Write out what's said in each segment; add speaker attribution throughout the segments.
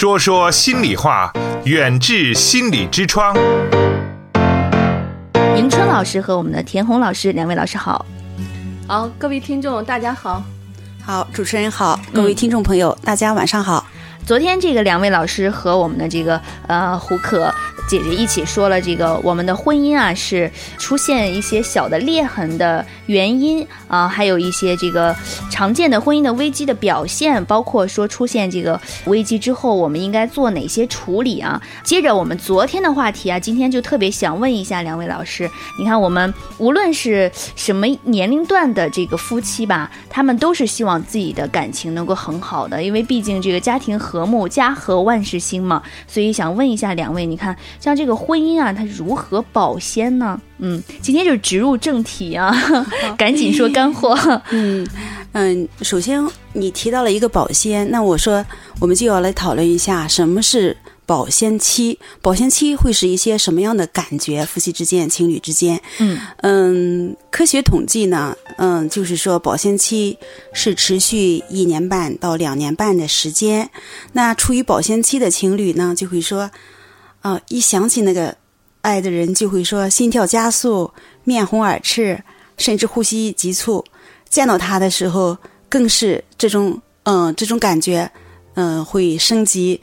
Speaker 1: 说说心里话，远至心理之窗。
Speaker 2: 迎春老师和我们的田红老师两位老师好。
Speaker 3: 好，各位听众大家好。
Speaker 4: 好，主持人好，各位听众朋友，大家晚上好。
Speaker 2: 昨天这个两位老师和我们的这个呃胡可姐姐一起说了，这个我们的婚姻啊是出现一些小的裂痕的原因啊，还有一些这个常见的婚姻的危机的表现，包括说出现这个危机之后，我们应该做哪些处理啊？接着我们昨天的话题啊，今天就特别想问一下两位老师，你看我们无论是什么年龄段的这个夫妻吧，他们都是希望自己的感情能够很好的，因为毕竟这个家庭睦，家和万事兴嘛，所以想问一下两位，你看像这个婚姻啊，它如何保鲜呢？嗯，今天就直入正题啊，赶紧说干货。
Speaker 4: 嗯嗯，首先你提到了一个保鲜，那我说我们就要来讨论一下什么是保鲜期，保鲜期会是一些什么样的感觉？夫妻之间、情侣之间，
Speaker 2: 嗯
Speaker 4: 嗯，科学统计呢，嗯，就是说保鲜期是持续一年半到两年半的时间。那处于保鲜期的情侣呢，就会说，啊、一想起那个爱的人，就会说心跳加速、面红耳赤，甚至呼吸急促。见到他的时候，更是这种嗯这种感觉，嗯会升级。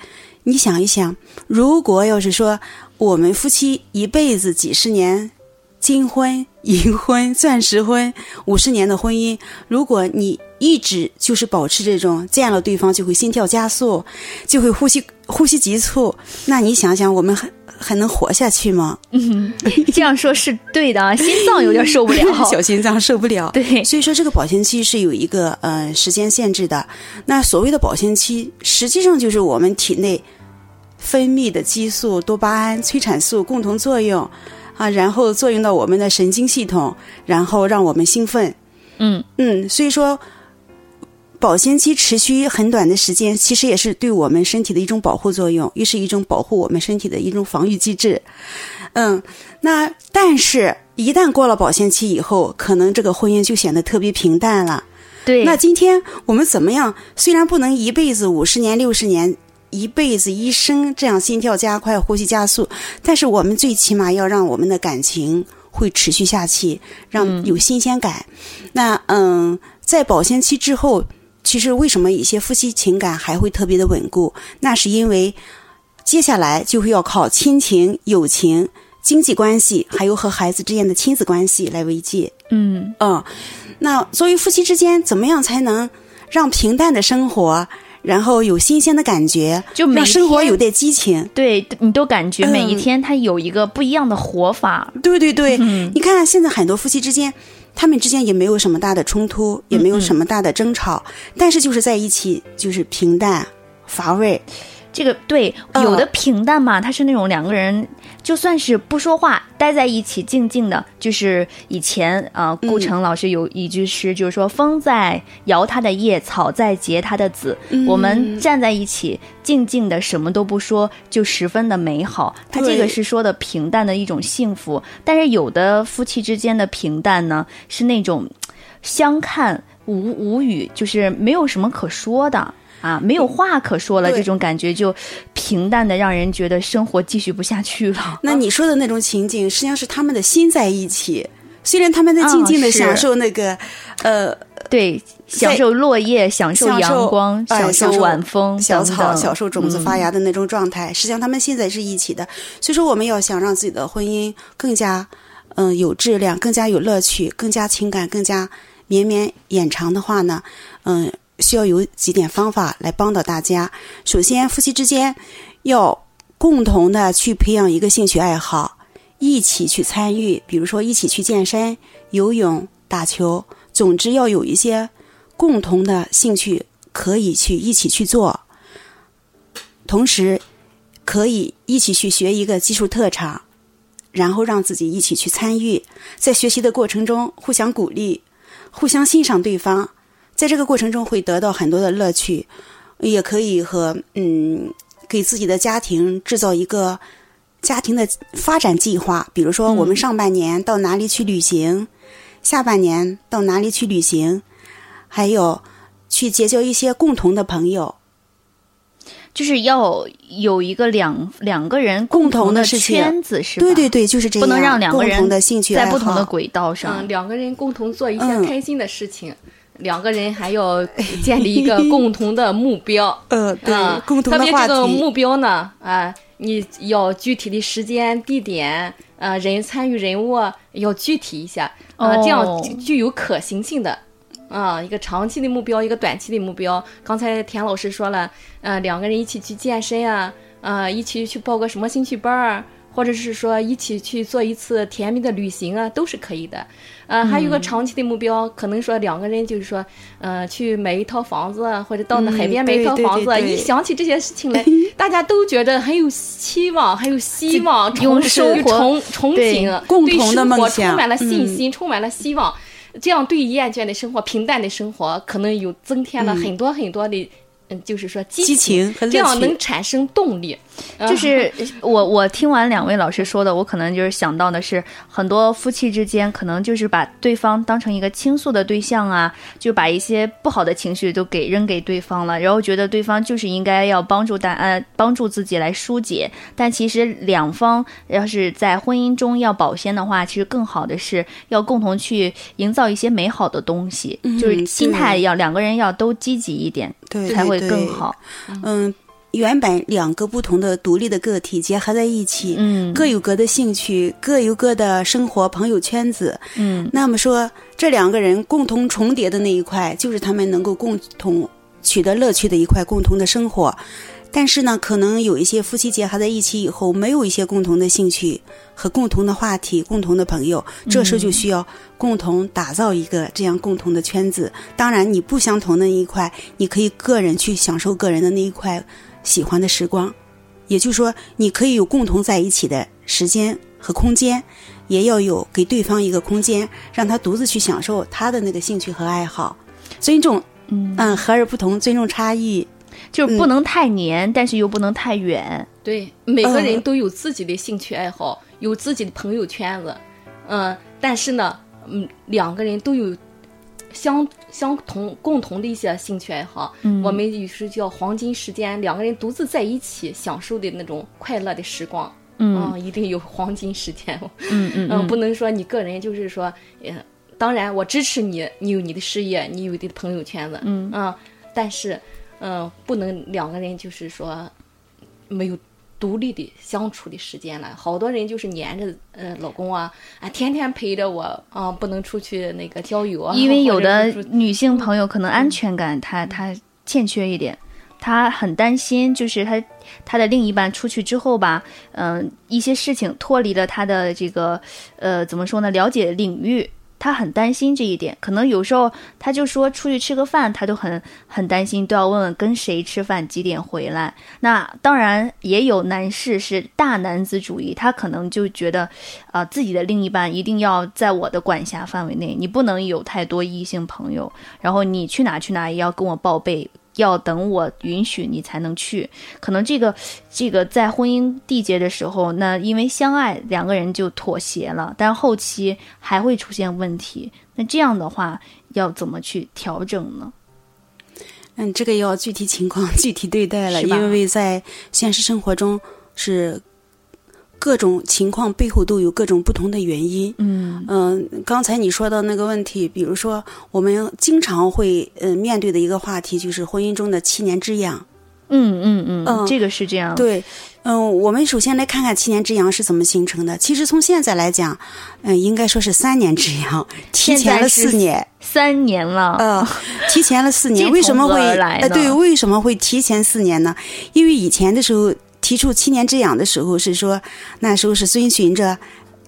Speaker 4: 你想一想，如果要是说我们夫妻一辈子几十年，金婚、银婚、钻石婚，五十年的婚姻，如果你一直就是保持这种见了对方就会心跳加速，就会呼吸呼吸急促，那你想想，我们还还能活下去吗？
Speaker 2: 嗯，这样说是对的啊，心脏有点受不了。
Speaker 4: 小心脏受不了。
Speaker 2: 对，
Speaker 4: 所以说这个保鲜期是有一个呃时间限制的。那所谓的保鲜期，实际上就是我们体内分泌的激素、多巴胺、催产素共同作用啊，然后作用到我们的神经系统，然后让我们兴奋。
Speaker 2: 嗯
Speaker 4: 嗯，所以说保鲜期持续很短的时间，其实也是对我们身体的一种保护作用，也是一种保护我们身体的一种防御机制。嗯，那但是，一旦过了保鲜期以后，可能这个婚姻就显得特别平淡了。
Speaker 2: 对，
Speaker 4: 那今天我们怎么样？虽然不能一辈子五十年、六十年，一辈子一生这样心跳加快、呼吸加速，但是我们最起码要让我们的感情会持续下去，让有新鲜感。那嗯，在保鲜期之后，其实为什么一些夫妻情感还会特别的稳固？那是因为接下来就会要靠亲情、友情、经济关系，还有和孩子之间的亲子关系来维系。
Speaker 2: 嗯
Speaker 4: 嗯，那作为夫妻之间，怎么样才能让平淡的生活，然后有新鲜的感觉，
Speaker 2: 就每
Speaker 4: 让生活有点激情？
Speaker 2: 对你都感觉每一
Speaker 4: 嗯
Speaker 2: 天他有一个不一样的活法。
Speaker 4: 对对对，
Speaker 2: 嗯
Speaker 4: 你看现在很多夫妻之间，他们之间也没有什么大的冲突，也没有什么大的争吵，但是就是在一起就是平淡乏味。
Speaker 2: 这个对，
Speaker 4: 嗯
Speaker 2: 有的平淡嘛，它是那种两个人就算是不说话，待在一起静静的。就是以前啊、呃顾城老师有一句诗，就是说“风在摇它的叶，草在结它的籽”我们站在一起，静静的什么都不说，就十分的美好。他这个是说的平淡的一种幸福，但是有的夫妻之间的平淡呢，是那种相看无无语，就是没有什么可说的。啊，没有话可说了，这种感觉就平淡的让人觉得生活继续不下去了。
Speaker 4: 那你说的那种情景，实际上是他们的心在一起，虽然他们在静静的享受那个，呃，
Speaker 2: 对，享受落叶，享受阳光，
Speaker 4: 哎
Speaker 2: 享受晚风，
Speaker 4: 小草、享受种子发芽的那种状态，实际上他们现在是一起的。所以说，我们要想让自己的婚姻更加，嗯、有质量，更加有乐趣，更加情感更加绵绵延长的话呢，嗯、需要有几点方法来帮到大家。首先，夫妻之间要共同的去培养一个兴趣爱好，一起去参与，比如说一起去健身、游泳、打球，总之要有一些共同的兴趣可以去一起去做，同时可以一起去学一个技术特长，然后让自己一起去参与，在学习的过程中互相鼓励，互相欣赏对方，在这个过程中会得到很多的乐趣，也可以和嗯给自己的家庭制造一个家庭的发展计划，比如说我们上半年到哪里去旅行，下半年到哪里去旅行，还有去结交一些共同的朋友。
Speaker 2: 就是要有一个两两个人
Speaker 4: 共
Speaker 2: 同的
Speaker 4: 事情
Speaker 2: 圈子，是吧？
Speaker 4: 对对对，就是这样，
Speaker 2: 不能让两个人
Speaker 4: 的兴趣
Speaker 2: 在不同的轨道上。
Speaker 3: 嗯，两个人共同做一些
Speaker 4: 嗯
Speaker 3: 开心的事情，两个人还要建立一个共同的目标。
Speaker 4: 呃，对，
Speaker 3: 嗯，
Speaker 4: 共同的
Speaker 3: 特别，这个目标呢，啊、你要具体的时间、地点，呃，人参与人物要具体一下，啊、
Speaker 2: 哦
Speaker 3: 这样具具有可行性的。啊、一个长期的目标，一个短期的目标。刚才田老师说了，呃，两个人一起去健身啊，呃，一起去报个什么兴趣班儿，或者是说一起去做一次甜蜜的旅行啊，都是可以的。呃，还有个长期的目标，可能说两个人就是说，呃，去买一套房子啊，或者到那海边买一套房子。一想起这些事情来，大家都觉得很有期望，很有希望，
Speaker 2: 用
Speaker 3: 憧
Speaker 2: 生活
Speaker 3: 憧憧
Speaker 2: 对
Speaker 3: 憬，
Speaker 4: 共同的梦想
Speaker 3: 充满了信心，充满了希望。这样对厌倦的生活、平淡的生活，可能有增添了很多很多的，嗯，就是说激
Speaker 4: 激情
Speaker 3: 这样能产生动力。嗯
Speaker 2: 就是 我我听完两位老师说的，我可能就是想到的是，很多夫妻之间可能就是把对方当成一个倾诉的对象啊，就把一些不好的情绪都给扔给对方了，然后觉得对方就是应该要帮助大呃帮助自己来疏解，但其实两方要是在婚姻中要保鲜的话，其实更好的是要共同去营造一些美好的东西，就是心态要两个人要都积极一点，
Speaker 4: 对
Speaker 2: 才会更好。
Speaker 4: 嗯，原本两个不同的独立的个体结合在一起，
Speaker 2: 嗯
Speaker 4: 各有各的兴趣，各有各的生活朋友圈子。
Speaker 2: 嗯
Speaker 4: 那么说，这两个人共同重叠的那一块，就是他们能够共同取得乐趣的一块共同的生活。但是呢，可能有一些夫妻结合在一起以后，没有一些共同的兴趣和共同的话题、共同的朋友，这时候就需要共同打造一个这样共同的圈子。当然，你不相同的那一块，你可以个人去享受个人的那一块喜欢的时光，也就是说，你可以有共同在一起的时间和空间，也要有给对方一个空间，让他独自去享受他的那个兴趣和爱好，尊重，
Speaker 2: 嗯，
Speaker 4: 和而不同，尊重差异，
Speaker 2: 就是不能太黏，但是又不能太远。
Speaker 3: 对，每个人
Speaker 4: 嗯
Speaker 3: 都有自己的兴趣爱好，有自己的朋友圈子，嗯，但是呢，嗯，两个人都有相相同共同的一些兴趣爱好。
Speaker 2: 嗯
Speaker 3: 我们有时叫黄金时间，两个人独自在一起享受的那种快乐的时光。
Speaker 2: 嗯
Speaker 3: 一定有黄金时间。
Speaker 2: 嗯嗯
Speaker 3: 嗯，不能说你个人就是说，呃，当然我支持你，你有你的事业，你有你的朋友圈子，
Speaker 2: 嗯
Speaker 3: 但是，嗯、不能两个人就是说没有独立的相处的时间了。好多人就是黏着呃老公啊，啊，天天陪着我啊、不能出去那个郊游啊，
Speaker 2: 因为有的女性朋友可能安全感她她欠缺一点，她很担心，就是她她的另一半出去之后吧，嗯、一些事情脱离了她的这个呃怎么说呢，了解领域。他很担心这一点，可能有时候他就说出去吃个饭，他都很很担心，都要问问跟谁吃饭，几点回来。那当然也有男士是大男子主义，他可能就觉得，啊、自己的另一半一定要在我的管辖范围内，你不能有太多异性朋友，然后你去哪去哪也要跟我报备，要等我允许你才能去。可能这个这个在婚姻缔结的时候，那因为相爱，两个人就妥协了，但后期还会出现问题。那这样的话，要怎么去调整呢？
Speaker 4: 嗯，这个要具体情况 具体对待了，因为在现实生活中是各种情况背后都有各种不同的原因。
Speaker 2: 嗯
Speaker 4: 嗯、刚才你说到那个问题，比如说我们经常会呃面对的一个话题就是婚姻中的七年之痒。
Speaker 2: 嗯嗯嗯，
Speaker 4: 嗯
Speaker 2: 这个是这样。
Speaker 4: 对，嗯、我们首先来看看七年之痒是怎么形成的。其实从现在来讲，嗯、应该说是三年之痒，提前了四年。
Speaker 2: 三年了，
Speaker 4: 呃，提前了四年，为什么会
Speaker 2: 来
Speaker 4: 呃，对，为什么会提前四年呢？因为以前的时候提出七年之痒的时候是说，那时候是遵循着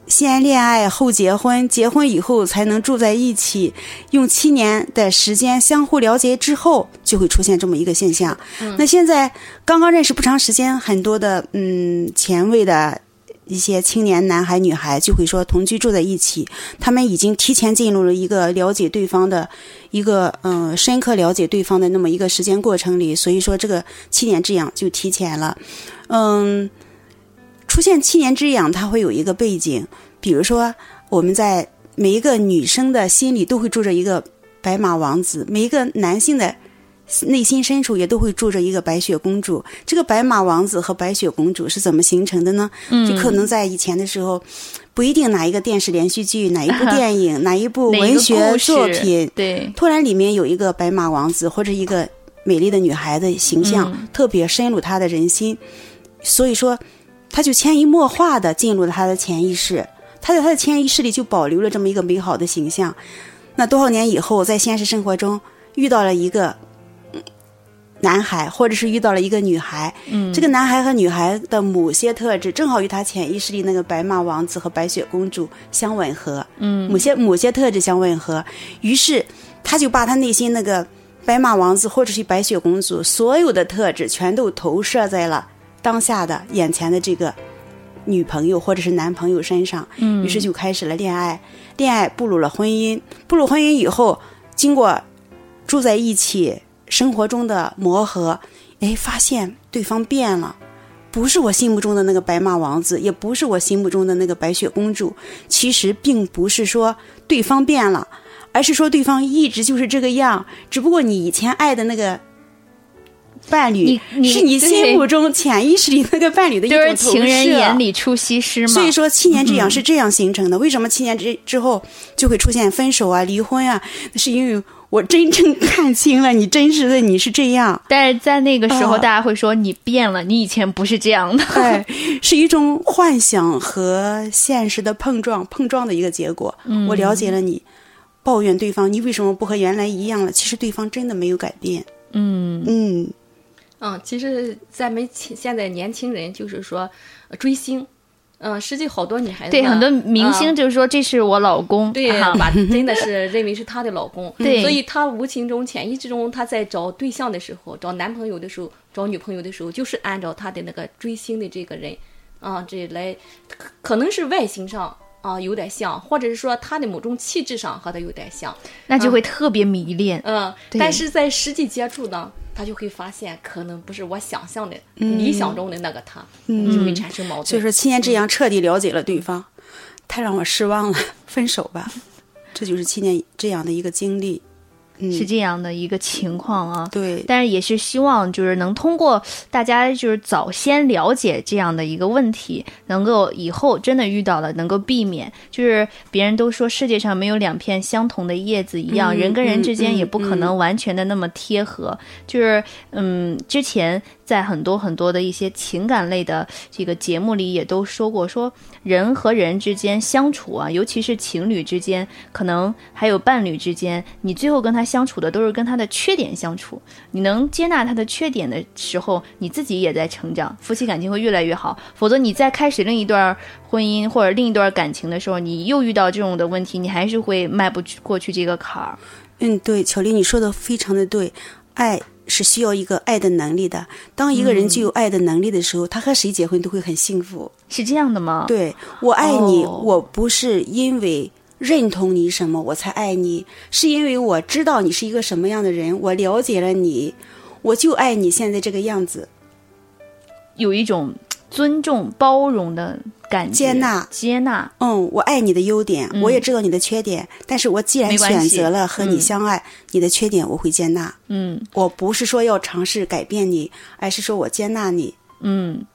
Speaker 4: 先恋爱后结婚，结婚以后才能住在一起，用七年的时间相互了解之后，就会出现这么一个现象。那现在刚刚认识不长时间，很多的嗯前卫的。一些青年男孩、女孩就会说同居住在一起，他们已经提前进入了一个了解对方的一个嗯、深刻了解对方的那么一个时间过程里，所以说这个七年之痒就提前了。嗯，出现七年之痒，它会有一个背景，比如说我们在每一个女生的心里都会住着一个白马王子，每一个男性的内心深处也都会住着一个白雪公主。这个白马王子和白雪公主是怎么形成的呢？
Speaker 2: 嗯
Speaker 4: 就可能在以前的时候，不一定哪一个电视连续剧、哪一部电影、哪一部文学作品，
Speaker 2: 对，
Speaker 4: 突然里面有一个白马王子或者一个美丽的女孩的形象，
Speaker 2: 嗯
Speaker 4: 特别深入他的人心，所以说他就潜移默化的进入了他的潜意识，他在他的潜意识里就保留了这么一个美好的形象。那多少年以后，在现实生活中遇到了一个嗯男孩，或者是遇到了一个女孩，
Speaker 2: 嗯，
Speaker 4: 这个男孩和女孩的某些特质正好与他潜意识里那个白马王子和白雪公主相吻合，
Speaker 2: 嗯。
Speaker 4: 某些某些特质相吻合，于是他就把他内心那个白马王子或者是白雪公主所有的特质全都投射在了当下的眼前的这个女朋友或者是男朋友身上，
Speaker 2: 嗯。
Speaker 4: 于是就开始了恋爱，恋爱步入了婚姻，步入婚姻以后，经过住在一起生活中的磨合，哎，发现对方变了。不是我心目中的那个白马王子，也不是我心目中的那个白雪公主。其实并不是说对方变了，而是说对方一直就是这个样。只不过你以前爱的那个伴侣是你心目中潜意识里那个伴侣的一
Speaker 2: 就
Speaker 4: 种投射。
Speaker 2: 是情人眼里出西施嘛。
Speaker 4: 所以说七年之痒是这样形成的。为什么七年之之后就会出现分手啊、离婚啊？那是因为我真正看清了你真实的你是这样，
Speaker 2: 但是在那个时候，
Speaker 4: 啊
Speaker 2: 大家会说你变了，你以前不是这样的。
Speaker 4: 对，是一种幻想和现实的碰撞，碰撞的一个结果。我了解了你，抱怨对方你为什么不和原来一样了？其实对方真的没有改变。
Speaker 2: 嗯
Speaker 4: 嗯，
Speaker 3: 嗯，其实咱们现现在年轻人就是说呃追星，嗯，实际好多女孩子
Speaker 2: 对，很多明
Speaker 3: 嗯
Speaker 2: 星就是说这是我老公，
Speaker 3: 对，
Speaker 2: 哈
Speaker 3: 把真的是认为是她的老公，
Speaker 2: 对
Speaker 3: 所以她无形中、潜意识中，她在找对象的时候，找男朋友的时候，找女朋友的时候，就是按照她的那个追星的这个人，啊，这来，可可能是外形上啊有点像，或者是说他的某种气质上和他有点像，
Speaker 2: 那就会特别迷恋。
Speaker 3: 嗯，但是在实际接触呢，他就会发现可能不是我想象的、理想中的那个他，嗯，就会产生矛盾。
Speaker 4: 所以说七年之痒彻底了解了对方，太让我失望了，分手吧。这就是七年这样的一个经历。嗯，
Speaker 2: 是这样的一个情况啊。
Speaker 4: 对，
Speaker 2: 但是也是希望，就是能通过大家就是早先了解这样的一个问题，能够以后真的遇到了能够避免。就是别人都说世界上没有两片相同的叶子一样，
Speaker 4: 嗯
Speaker 2: 人跟人之间
Speaker 4: 嗯
Speaker 2: 也不可能完全的那么贴合。就是嗯，之前在很多很多的一些情感类的这个节目里也都说过，说人和人之间相处啊，尤其是情侣之间，可能还有伴侣之间，你最后跟他相处的都是跟他的缺点相处。你能接纳他的缺点的时候，你自己也在成长，夫妻感情会越来越好。否则你在开始另一段婚姻或者另一段感情的时候，你又遇到这种的问题，你还是会迈不过去这个坎儿。
Speaker 4: 嗯，对，巧丽，你说的非常的对，爱是需要一个爱的能力的。当一个人具有爱的能力的时候，他和谁结婚都会很幸福。
Speaker 2: 是这样的吗？
Speaker 4: 对我爱你，
Speaker 2: 哦
Speaker 4: 我不是因为认同你什么我才爱你，是因为我知道你是一个什么样的人，我了解了你，我就爱你现在这个样子。
Speaker 2: 有一种尊重、包容的
Speaker 4: 接纳
Speaker 2: 接纳。
Speaker 4: 嗯，我爱你的优点，我也知道你的缺点，但是我既然选择了和你
Speaker 2: 嗯
Speaker 4: 相爱，你的缺点我会接纳。
Speaker 2: 嗯
Speaker 4: 我不是说要尝试改变你，而是说我接纳你。
Speaker 2: 嗯，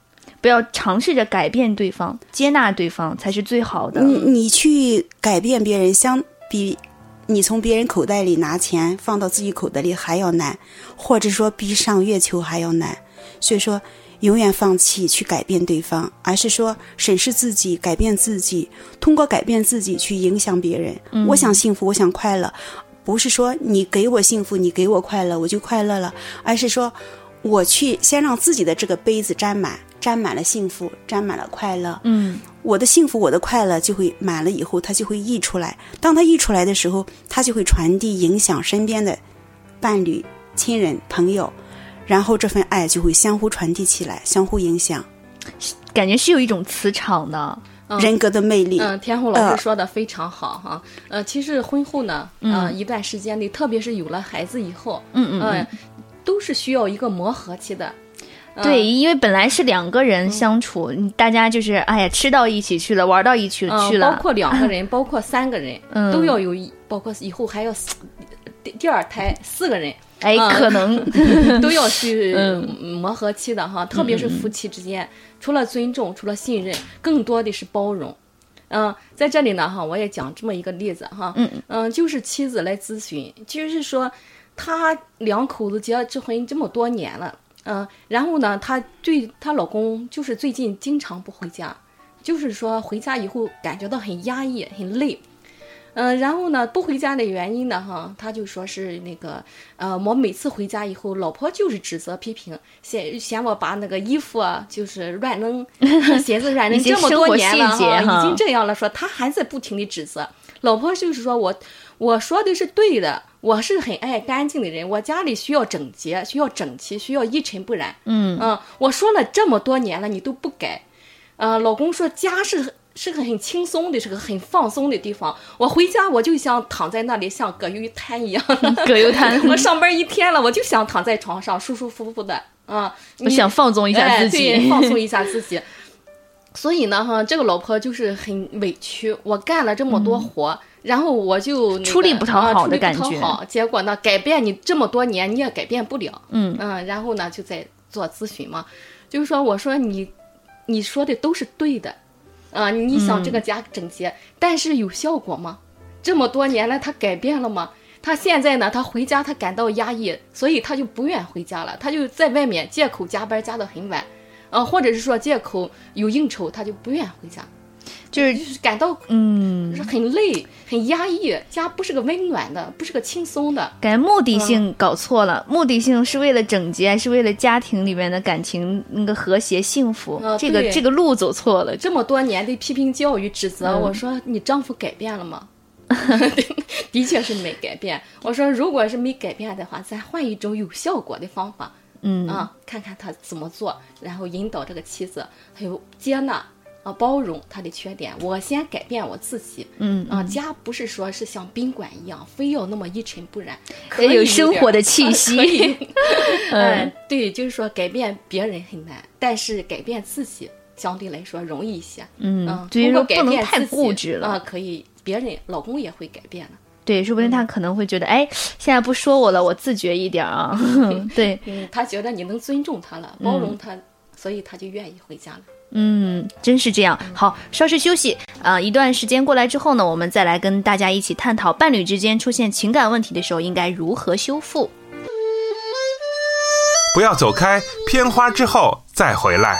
Speaker 2: 不要尝试着改变对方，接纳对方才是最好的。
Speaker 4: 你你去改变别人，相比你从别人口袋里拿钱放到自己口袋里还要难，或者说比上月球还要难。所以说，永远放弃去改变对方，而是说审视自己，改变自己，通过改变自己去影响别人。我想幸福，我想快乐，不是说你给我幸福，你给我快乐，我就快乐了，而是说我去先让自己的这个杯子沾满，沾满了幸福，沾满了快乐。
Speaker 2: 嗯，
Speaker 4: 我的幸福，我的快乐就会满了以后，它就会溢出来。当它溢出来的时候，它就会传递影响身边的伴侣、亲人、朋友，然后这份爱就会相互传递起来，相互影响。
Speaker 2: 感觉是有一种磁场的。
Speaker 3: 嗯。
Speaker 4: 人格的魅力，
Speaker 3: 嗯，天后老
Speaker 4: 呃。
Speaker 3: 师说的非常好哈。呃，其实婚后呢，呃，一段时间内，特别是有了孩子以后，
Speaker 2: 嗯嗯
Speaker 3: 都是需要一个磨合期的。呃
Speaker 2: 对，因为本来是两个人相处，你大家就是哎呀，吃到一起去了，玩到一起
Speaker 3: 嗯，
Speaker 2: 去了，
Speaker 3: 包括两个人，包括三个人，
Speaker 2: 嗯。
Speaker 3: 都要有一，包括以后还要四第第二胎四个人，
Speaker 2: 哎，
Speaker 3: 嗯。
Speaker 2: 可能。
Speaker 3: 都要去
Speaker 2: 嗯。
Speaker 3: 磨合期的哈，特别是夫妻之间，除了尊重，除了信任，更多的是包容。嗯、在这里呢哈，我也讲这么一个例子哈，
Speaker 2: 嗯。
Speaker 3: 嗯、就是妻子来咨询，就是说她两口子结这婚这么多年了，嗯、然后呢，她对她老公就是最近经常不回家，就是说回家以后感觉到很压抑、很累。嗯、然后呢，不回家的原因呢，哈，他就说是那个，呃，我每次回家以后，老婆就是指责批评，嫌嫌我把那个衣服啊，就是乱扔，鞋子乱扔这么多年了
Speaker 2: 哈
Speaker 3: 已经这样了，说他还在不停的指责。老婆就是说我我说的是对的，我是很爱干净的人，我家里需要整洁，需要整齐，需要一尘不染。
Speaker 2: 嗯
Speaker 3: 嗯，我说了这么多年了，你都不改。呃，老公说家是是个很轻松的，是个很放松的地方。我回家我就想躺在那里像葛优瘫一样。
Speaker 2: 葛优瘫
Speaker 3: 我上班一天了，我就想躺在床上舒舒服服的啊。
Speaker 2: 我想放纵一下
Speaker 3: 哎
Speaker 2: 自己，
Speaker 3: 对，放松一下自己。所以呢，哈，这个老婆就是很委屈，我干了这么多活，然后我就、
Speaker 2: 出力不讨好的
Speaker 3: 啊出力不
Speaker 2: 感觉
Speaker 3: 讨好结果呢，改变你这么多年你也改变不了。
Speaker 2: 嗯
Speaker 3: 嗯，然后呢，就在做咨询嘛，就是说，我说你，你说的都是对的，啊，你想这个家整洁，但是有效果吗？这么多年来，他改变了吗？他现在呢，他回家他感到压抑，所以他就不愿回家了，他就在外面借口加班加到很晚，呃，或者是说借口有应酬，他就不愿回家，
Speaker 2: 就是
Speaker 3: 就是感到
Speaker 2: 嗯，
Speaker 3: 很累、很压抑，家不是个温暖的，不是个轻松的。
Speaker 2: 感觉目的性搞错了，目的性是为了整洁，还是为了家庭里面的感情那个和谐幸福？
Speaker 3: 啊
Speaker 2: 这个这个路走错了，
Speaker 3: 这么多年的批评教育指责，
Speaker 2: 嗯
Speaker 3: 我说你丈夫改变了吗？的确是没改变。我说如果是没改变的话，咱换一种有效果的方法，
Speaker 2: 嗯
Speaker 3: 啊，看看他怎么做，然后引导这个妻子，还有接纳啊，包容他的缺点。我先改变我自己，
Speaker 2: 嗯
Speaker 3: 啊，家不是说是像宾馆一样，非要那么一尘不染，
Speaker 2: 有生活的气息 嗯
Speaker 3: 嗯，对，就是说改变别人很难，但是改变自己相对来说容易一些。
Speaker 2: 嗯
Speaker 3: 嗯，，
Speaker 2: 所以说
Speaker 3: 改
Speaker 2: 不能太固执了。
Speaker 3: 啊，可以，别人老公也会改变的。
Speaker 2: 对，说不定他可能会觉得，哎，现在不说我了，我自觉一点啊。对，
Speaker 3: 嗯，他觉得你能尊重他了，包容他，所以他就愿意回家了。
Speaker 2: 嗯，真是这样。好，稍事休息啊、一段时间过来之后呢，我们再来跟大家一起探讨伴侣之间出现情感问题的时候应该如何修复。
Speaker 1: 不要走开，片花之后再回来。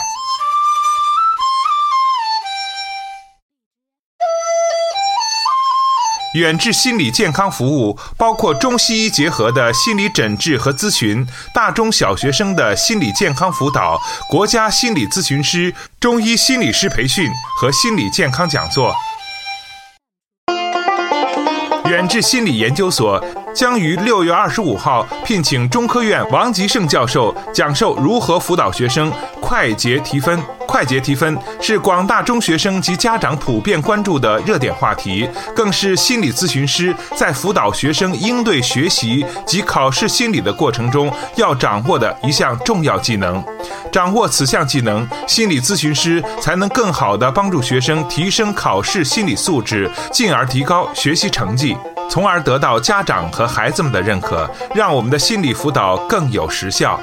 Speaker 1: 远志心理健康服务包括中西医结合的心理诊治和咨询，大中小学生的心理健康辅导，国家心理咨询师、中医心理师培训和心理健康讲座。远志心理研究所将于六月二十五号聘请中科院王吉胜教授讲授如何辅导学生快捷提分。快捷提分是广大中学生及家长普遍关注的热点话题，更是心理咨询师在辅导学生应对学习及考试心理的过程中要掌握的一项重要技能。掌握此项技能，心理咨询师才能更好地帮助学生提升考试心理素质，进而提高学习成绩，从而得到家长和孩子们的认可，让我们的心理辅导更有实效。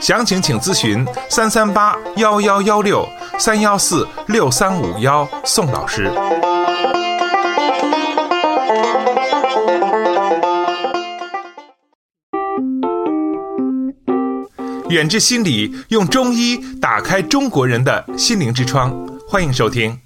Speaker 1: 详情请咨询三三八幺幺幺六三幺四六三五幺宋老师。远志心理用中医打开中国人的心灵之窗，欢迎收听。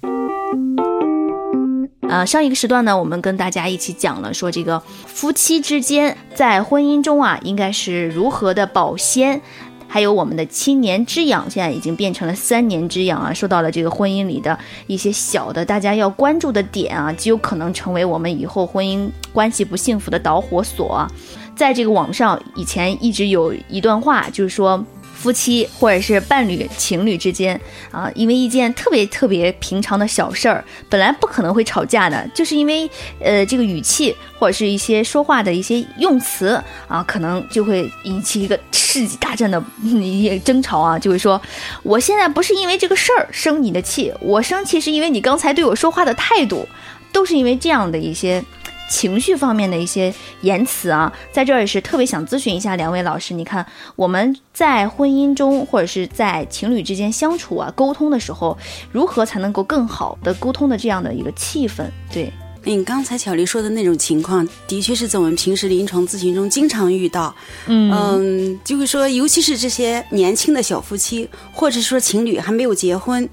Speaker 2: 呃，上一个时段呢，我们跟大家一起讲了说这个夫妻之间在婚姻中啊，应该是如何的保鲜。还有我们的七年之痒，现在已经变成了三年之痒啊！说到了这个婚姻里的一些小的大家要关注的点啊，极有可能成为我们以后婚姻关系不幸福的导火索。在这个网上，以前一直有一段话，就是说。夫妻或者是伴侣、情侣之间啊，因为一件特别特别平常的小事儿，本来不可能会吵架的，就是因为呃这个语气或者是一些说话的一些用词啊，可能就会引起一个世纪大战的一些争吵啊，就会说我现在不是因为这个事儿生你的气，我生气是因为你刚才对我说话的态度，都是因为这样的一些情绪方面的一些言辞啊，在这儿也是特别想咨询一下两位老师。你看我们在婚姻中或者是在情侣之间相处啊、沟通的时候，如何才能够更好的沟通的这样的一个气氛？对，
Speaker 4: 嗯，刚才巧丽说的那种情况，的确是在我们平时临床咨询中经常遇到。
Speaker 2: 嗯
Speaker 4: 嗯，就会说，尤其是这些年轻的小夫妻，或者说情侣还没有结婚，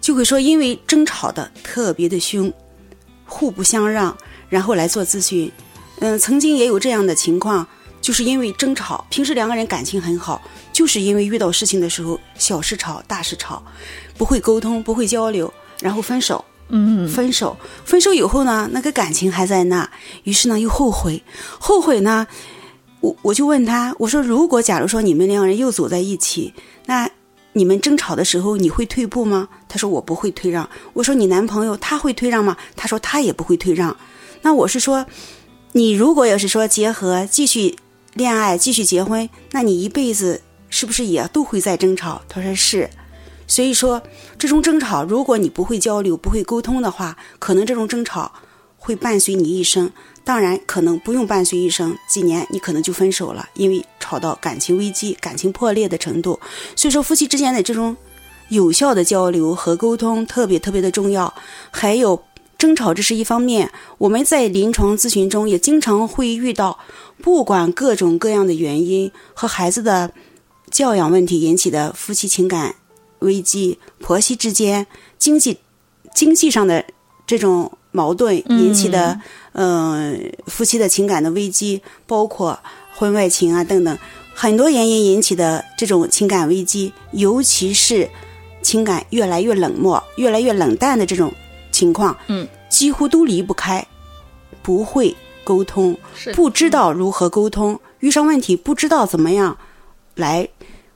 Speaker 4: 就会说因为争吵的特别的凶，互不相让，然后来做咨询。嗯，曾经也有这样的情况，就是因为争吵，平时两个人感情很好，就是因为遇到事情的时候，小事吵，大事吵，不会沟通，不会交流，然后分手。
Speaker 2: 嗯
Speaker 4: 分手，分手以后呢，那个感情还在那，于是呢又后悔，后悔呢，我我就问他，我说如果假如说你们两人又走在一起，那你们争吵的时候你会退步吗？他说我不会退让。我说你男朋友他会退让吗？他说他也不会退让。那我是说，你如果要是说结合继续恋爱继续结婚，那你一辈子是不是也都会在争吵？他说是。所以说，这种争吵，如果你不会交流、不会沟通的话，可能这种争吵会伴随你一生。当然，可能不用伴随一生，几年你可能就分手了，因为吵到感情危机、感情破裂的程度。所以说，夫妻之间的这种有效的交流和沟通特别特别的重要。还有争吵，这是一方面。我们在临床咨询中也经常会遇到，不管各种各样的原因和孩子的教养问题引起的夫妻情感。危机，婆媳之间经济经济上的这种矛盾引起的，嗯、呃，夫妻的情感的危机，包括婚外情啊等等，很多原因引起的这种情感危机，尤其是情感越来越冷漠、越来越冷淡的这种情况，
Speaker 2: 嗯，
Speaker 4: 几乎都离不开，不会沟通，不知道如何沟通，遇上问题不知道怎么样来。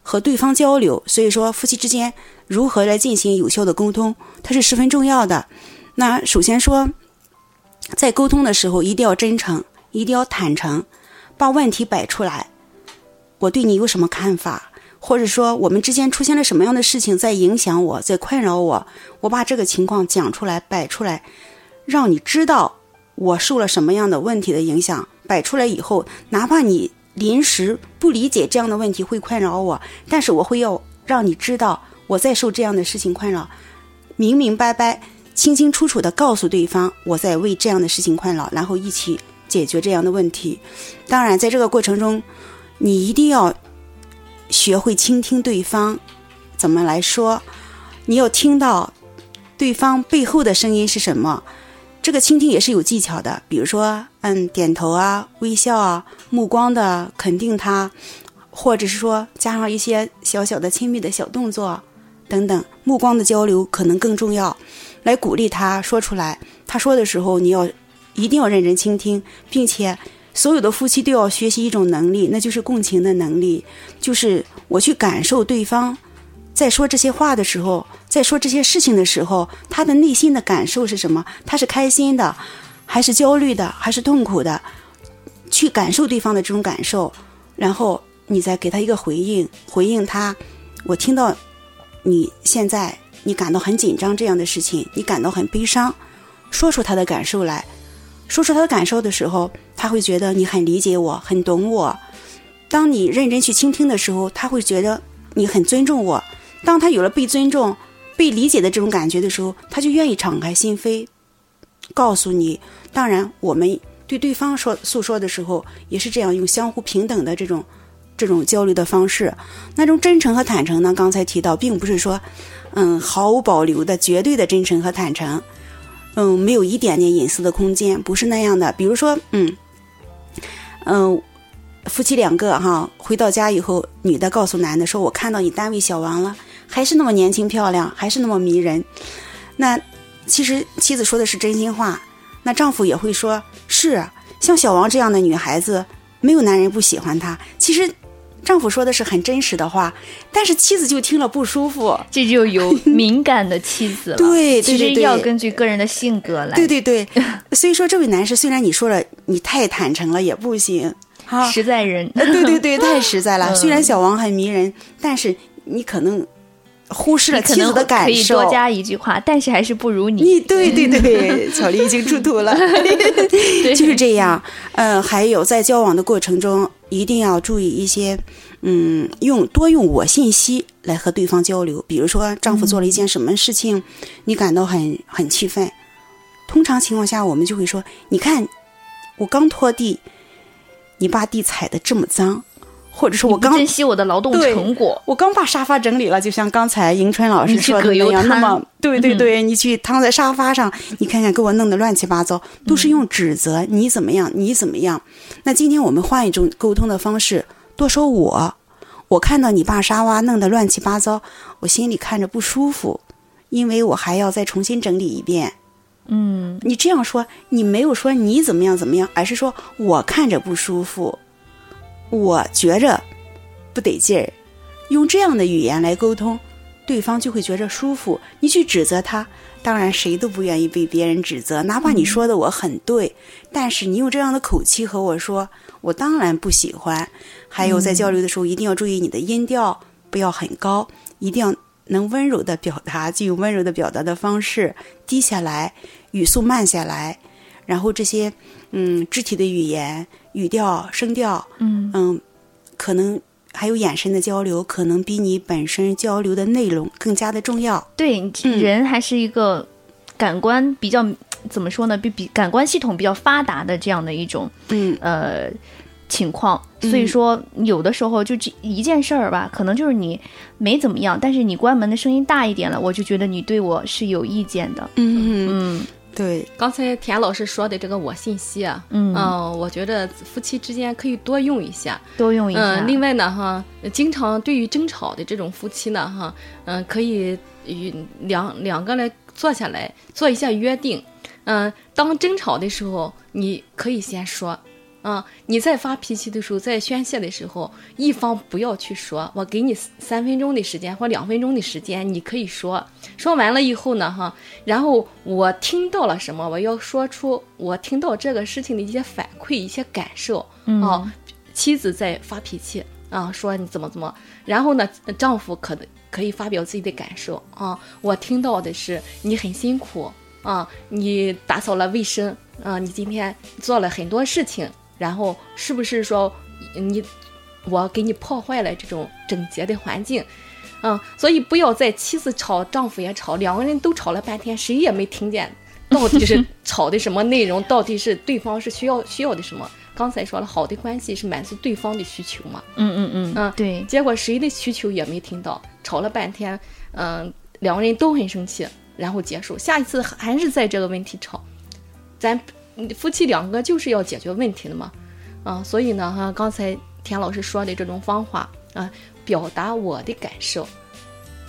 Speaker 4: 和对方交流，所以说夫妻之间如何来进行有效的沟通，它是十分重要的。那首先说，在沟通的时候一定要真诚，一定要坦诚，把问题摆出来。我对你有什么看法，或者说我们之间出现了什么样的事情在影响我，在困扰我，我把这个情况讲出来，摆出来，让你知道我受了什么样的问题的影响。摆出来以后，哪怕你。临时不理解这样的问题会困扰我，但是我会要让你知道我在受这样的事情困扰，明明白白、清清楚楚的告诉对方我在为这样的事情困扰，然后一起解决这样的问题。当然，在这个过程中，你一定要学会倾听对方。怎么来说，你要听到对方背后的声音是什么。这个倾听也是有技巧的，比如说，嗯，点头啊，微笑啊，目光的肯定他，或者是说加上一些小小的亲密的小动作等等，目光的交流可能更重要，来鼓励他说出来。他说的时候，你要一定要认真倾听，并且所有的夫妻都要学习一种能力，那就是共情的能力，就是我去感受对方在说这些话的时候。在说这些事情的时候，他的内心的感受是什么？他是开心的，还是焦虑的，还是痛苦的？去感受对方的这种感受，然后你再给他一个回应，回应他。我听到你现在你感到很紧张这样的事情，你感到很悲伤，说出他的感受来。说出他的感受的时候，他会觉得你很理解我，很懂我。当你认真去倾听的时候，他会觉得你很尊重我。当他有了被尊重。被理解的这种感觉的时候，他就愿意敞开心扉，告诉你。当然，我们对对方说诉说的时候，也是这样用相互平等的这种这种交流的方式。那种真诚和坦诚呢？刚才提到，并不是说，嗯，毫无保留的绝对的真诚和坦诚，嗯，没有一点点隐私的空间，不是那样的。比如说，嗯，嗯，夫妻两个哈，回到家以后，女的告诉男的说：“我看到你单位小王了。”还是那么年轻漂亮，还是那么迷人。那其实妻子说的是真心话，那丈夫也会说：“是像小王这样的女孩子，没有男人不喜欢她。”其实丈夫说的是很真实的话，但是妻子就听了不舒服。
Speaker 2: 这就有敏感的妻子了。
Speaker 4: 对，
Speaker 2: 其实要根据个人的性格来。
Speaker 4: 对对对，所以说这位男士虽然你说了你太坦诚了也不行，哈，
Speaker 2: 实在人。
Speaker 4: 对对对，太实在了。虽然小王很迷人，但是你可能。忽视了妻子的
Speaker 2: 能可以
Speaker 4: 感受。
Speaker 2: 多加一句话，但是还是不如你。
Speaker 4: 你对对对，巧丽已经出土 了，就是这样。嗯，还有在交往的过程中，一定要注意一些，嗯，用多用我信息来和对方交流。比如说，丈夫做了一件什么事情，你感到很很气愤，通常情况下我们就会说：“你看，我刚拖地，你把地踩得这么脏。”或者是我刚
Speaker 2: 珍惜我的劳动成果，
Speaker 4: 我刚把沙发整理了，就像刚才迎春老师说的那样，那么对对对，你去躺在沙发上，你看看给我弄得乱七八糟，都是用指责你怎么样，你怎么样。那今天我们换一种沟通的方式，多说我，我看到你把沙发弄得乱七八糟，我心里看着不舒服，因为我还要再重新整理一遍。
Speaker 2: 嗯，
Speaker 4: 你这样说，你没有说你怎么样怎么样，而是说我看着不舒服，我觉着不得劲儿，用这样的语言来沟通，对方就会觉着舒服。你去指责他，当然谁都不愿意被别人指责，哪怕你说的我很对，但是你用这样的口气和我说，我当然不喜欢。还有在交流的时候，一定要注意你的音调不要很高，一定要能温柔的表达，就用温柔的表达的方式，低下来，语速慢下来，然后这些嗯肢体的语言、语调、声调，
Speaker 2: 嗯。
Speaker 4: 嗯，可能还有眼神的交流，可能比你本身交流的内容更加的重要。
Speaker 2: 对，
Speaker 4: 嗯。
Speaker 2: 人还是一个感官比较怎么说呢？比比感官系统比较发达的这样的一种
Speaker 4: 嗯。
Speaker 2: 呃情况，所以说有的时候就这一件事儿吧，可能就是你没怎么样，但是你关门的声音大一点了，我就觉得你对我是有意见的。
Speaker 4: 嗯，
Speaker 2: 嗯
Speaker 4: 对，
Speaker 3: 刚才田老师说的这个我信息啊，
Speaker 2: 嗯，
Speaker 3: 我觉得夫妻之间可以多用一下。
Speaker 2: 多用一下。
Speaker 3: 嗯，另外呢，哈，经常对于争吵的这种夫妻呢，哈，嗯，可以与两两个来坐下来做一下约定。嗯，当争吵的时候，你可以先说。啊、你在发脾气的时候，在宣泄的时候，一方不要去说，我给你三分钟的时间或两分钟的时间，你可以说。说完了以后呢，哈，然后我听到了什么，我要说出我听到这个事情的一些反馈、一些感受。
Speaker 2: 嗯
Speaker 3: 啊，妻子在发脾气啊，说你怎么怎么，然后呢，丈夫可能可以发表自己的感受啊，我听到的是你很辛苦啊，你打扫了卫生啊，你今天做了很多事情，然后是不是说你我给你破坏了这种整洁的环境？嗯，所以不要在妻子吵，丈夫也吵，两个人都吵了半天，谁也没听见到底是吵的什么内容，到底是对方是需要需要的什么。刚才说了，好的关系是满足对方的需求嘛，
Speaker 2: 嗯嗯嗯
Speaker 3: 嗯
Speaker 2: 对，
Speaker 3: 结果谁的需求也没听到，吵了半天，嗯、两个人都很生气，然后结束。下一次还是在这个问题吵，咱嗯夫妻两个就是要解决问题的嘛，啊，所以呢，哈，刚才田老师说的这种方法啊，表达我的感受，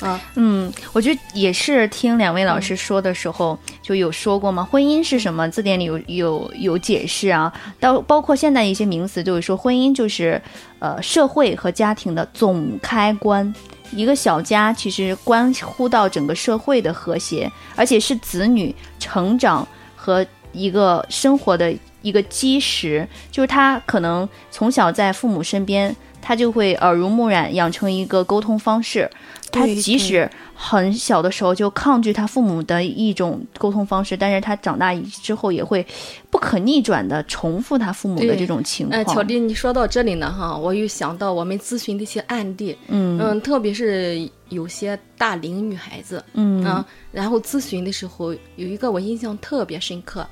Speaker 3: 啊，
Speaker 2: 嗯，我觉得也是听两位老师说的时候、就有说过嘛，婚姻是什么？字典里有有有解释啊，到包括现在一些名词就是说，婚姻就是呃社会和家庭的总开关。一个小家其实关乎到整个社会的和谐，而且是子女成长和一个生活的一个基石。就是他可能从小在父母身边，他就会耳濡目染，养成一个沟通方式。他即使很小的时候就抗拒他父母的一种沟通方式，但是他长大之后也会不可逆转的重复他父母的这种情
Speaker 3: 呃，
Speaker 2: 况。
Speaker 3: 巧弟，你说到这里呢，哈，我又想到我们咨询的一些案例，
Speaker 2: 嗯
Speaker 3: 嗯，特别是有些大龄女孩子，
Speaker 2: 嗯
Speaker 3: 嗯，然后咨询的时候有一个我印象特别深刻，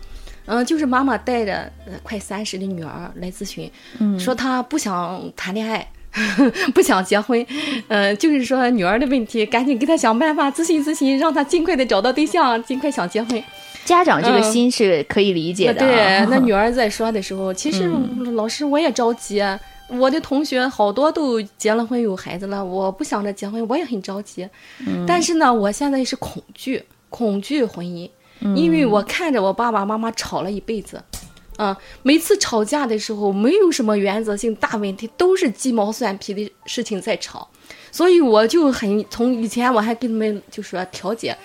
Speaker 3: 嗯，就是妈妈带着呃快三十的女儿来咨询，
Speaker 2: 嗯
Speaker 3: 说她不想谈恋爱。不想结婚，嗯、就是说女儿的问题，赶紧给她想办法，咨询咨询，让她尽快的找到对象，尽快想结婚。
Speaker 2: 家长这个
Speaker 3: 嗯
Speaker 2: 心是可以理解的、啊
Speaker 3: 对，那女 儿在说的时候，其实
Speaker 2: 嗯
Speaker 3: 老师我也着急，我的同学好多都结了婚有孩子了，我不想着结婚，我也很着急。
Speaker 2: 嗯
Speaker 3: 但是呢，我现在是恐惧，恐惧婚姻，因为我看着我爸爸妈妈吵了一辈子。嗯，每次吵架的时候，没有什么原则性大问题，都是鸡毛蒜皮的事情在吵，所以我就很从以前我还跟他们就说调解，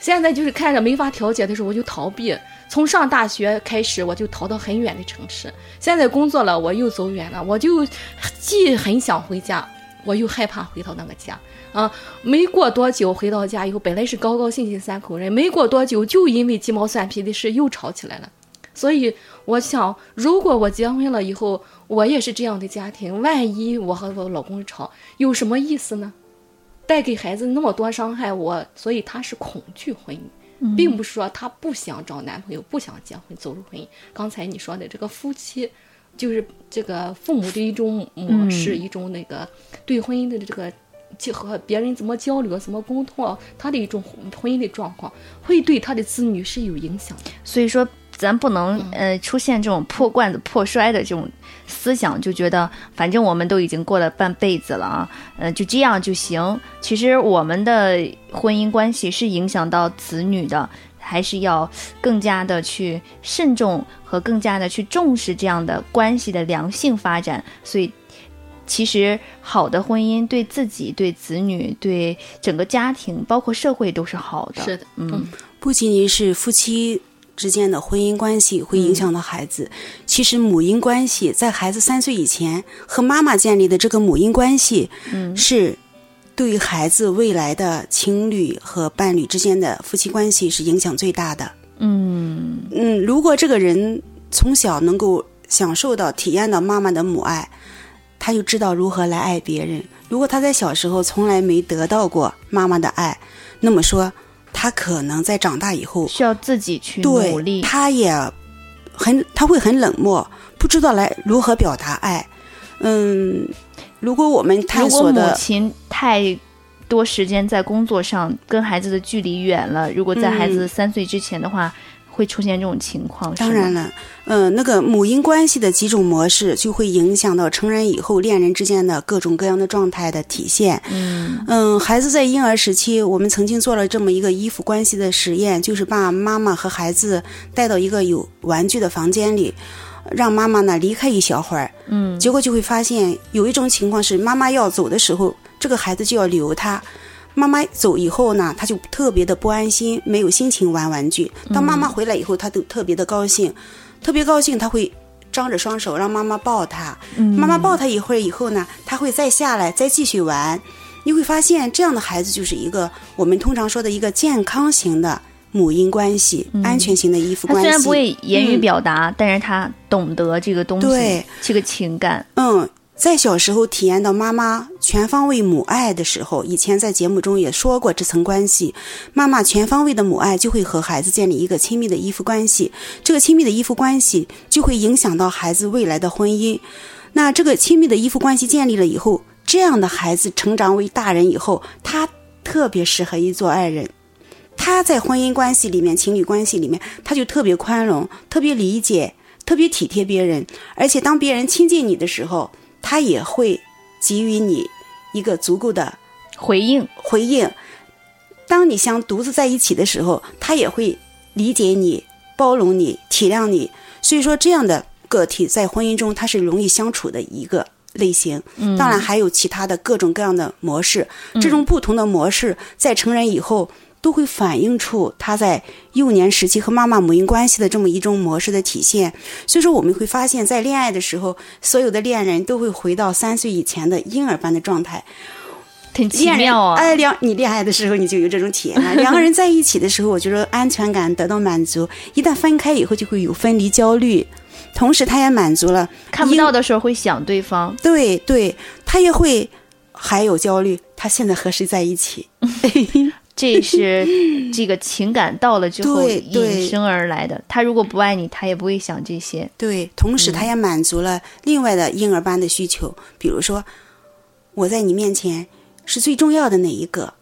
Speaker 3: 现在就是看着没法调解的时候，我就逃避。从上大学开始，我就逃到很远的城市。现在工作了，我又走远了，我就既很想回家，我又害怕回到那个家。啊，没过多久回到家以后，本来是高高兴兴三口人，没过多久就因为鸡毛蒜皮的事又吵起来了。所以我想，如果我结婚了以后，我也是这样的家庭，万一我和我老公吵，有什么意思呢？带给孩子那么多伤害，我所以他是恐惧婚姻，并不是说他不想找男朋友，不想结婚走入婚姻。刚才你说的这个夫妻，就是这个父母的一种模式，一种那个对婚姻的这个就和别人怎么交流、怎么沟通，他的一种婚姻的状况，会对他的子女是有影响的。
Speaker 2: 所以说，咱不能呃出现这种破罐子破摔的这种思想，就觉得反正我们都已经过了半辈子了啊，呃就这样就行。其实我们的婚姻关系是影响到子女的，还是要更加的去慎重和更加的去重视这样的关系的良性发展。所以。其实，好的婚姻对自己、对子女、对整个家庭，包括社会都是好的。
Speaker 3: 是的，
Speaker 2: 嗯，
Speaker 4: 不仅仅是夫妻之间的婚姻关系会影响到孩子，其实母婴关系在孩子三岁以前和妈妈建立的这个母婴关系，
Speaker 2: 嗯
Speaker 4: 是对于孩子未来的情侣和伴侣之间的夫妻关系是影响最大的。
Speaker 2: 嗯
Speaker 4: 嗯，如果这个人从小能够享受到、体验到妈妈的母爱，他就知道如何来爱别人。如果他在小时候从来没得到过妈妈的爱，那么说他可能在长大以后，
Speaker 2: 需要自己去努
Speaker 4: 对
Speaker 2: 力。
Speaker 4: 他也很他会很冷漠，不知道来如何表达爱。嗯，如果我们探
Speaker 2: 如果母亲太多时间在工作上，跟孩子的距离远了，如果在孩子三岁之前的话，会出现这种情况。
Speaker 4: 当然，了，嗯，那个母婴关系的几种模式就会影响到成人以后恋人之间的各种各样的状态的体现。
Speaker 2: 嗯
Speaker 4: 嗯，孩子在婴儿时期，我们曾经做了这么一个依附关系的实验，就是把妈妈和孩子带到一个有玩具的房间里，让妈妈呢离开一小会儿。
Speaker 2: 嗯
Speaker 4: 结果就会发现，有一种情况是妈妈要走的时候，这个孩子就要留他。妈妈走以后呢，他就特别的不安心，没有心情玩玩具。当妈妈回来以后，他都特别的高兴，特别高兴，他会张着双手让妈妈抱他。妈妈抱他一会儿以后呢，他会再下来再继续玩。你会发现，这样的孩子就是一个我们通常说的一个健康型的母婴关系、安全型的依附关系。
Speaker 2: 他虽然不会言语
Speaker 4: 嗯
Speaker 2: 表达，但是他懂得这个东西，
Speaker 4: 对
Speaker 2: 这个情感。
Speaker 4: 嗯，在小时候体验到妈妈全方位母爱的时候，以前在节目中也说过这层关系。妈妈全方位的母爱就会和孩子建立一个亲密的依附关系，这个亲密的依附关系就会影响到孩子未来的婚姻。那这个亲密的依附关系建立了以后，这样的孩子成长为大人以后，他特别适合于做爱人。他在婚姻关系里面、情侣关系里面，他就特别宽容、特别理解、特别体贴别人，而且当别人亲近你的时候，他也会给予你一个足够的
Speaker 2: 回应，
Speaker 4: 回应。当你想独自在一起的时候，他也会理解你、包容你、体谅你。所以说，这样的个体在婚姻中，他是容易相处的一个类型。
Speaker 2: 嗯
Speaker 4: 当然，还有其他的各种各样的模式。这种不同的模式，在成人以后。都会反映出他在幼年时期和妈妈母婴关系的这么一种模式的体现。所以说，我们会发现，在恋爱的时候，所有的恋人都会回到三岁以前的婴儿般的状态。
Speaker 2: 很奇妙啊！
Speaker 4: 哎，两你恋爱的时候你就有这种体验了。两个人在一起的时候，我觉得安全感得到满足；一旦分开以后，就会有分离焦虑。同时，他也满足了
Speaker 2: 看不到的时候会想对方，
Speaker 4: 对对，他也会还有焦虑，他现在和谁在一起？
Speaker 2: 这是 这个情感到了之后引申而来的。他如果不爱你，他也不会想这些。
Speaker 4: 对，同时他也满足了另外的婴儿般的需求，比如说，我在你面前是最重要的那一个，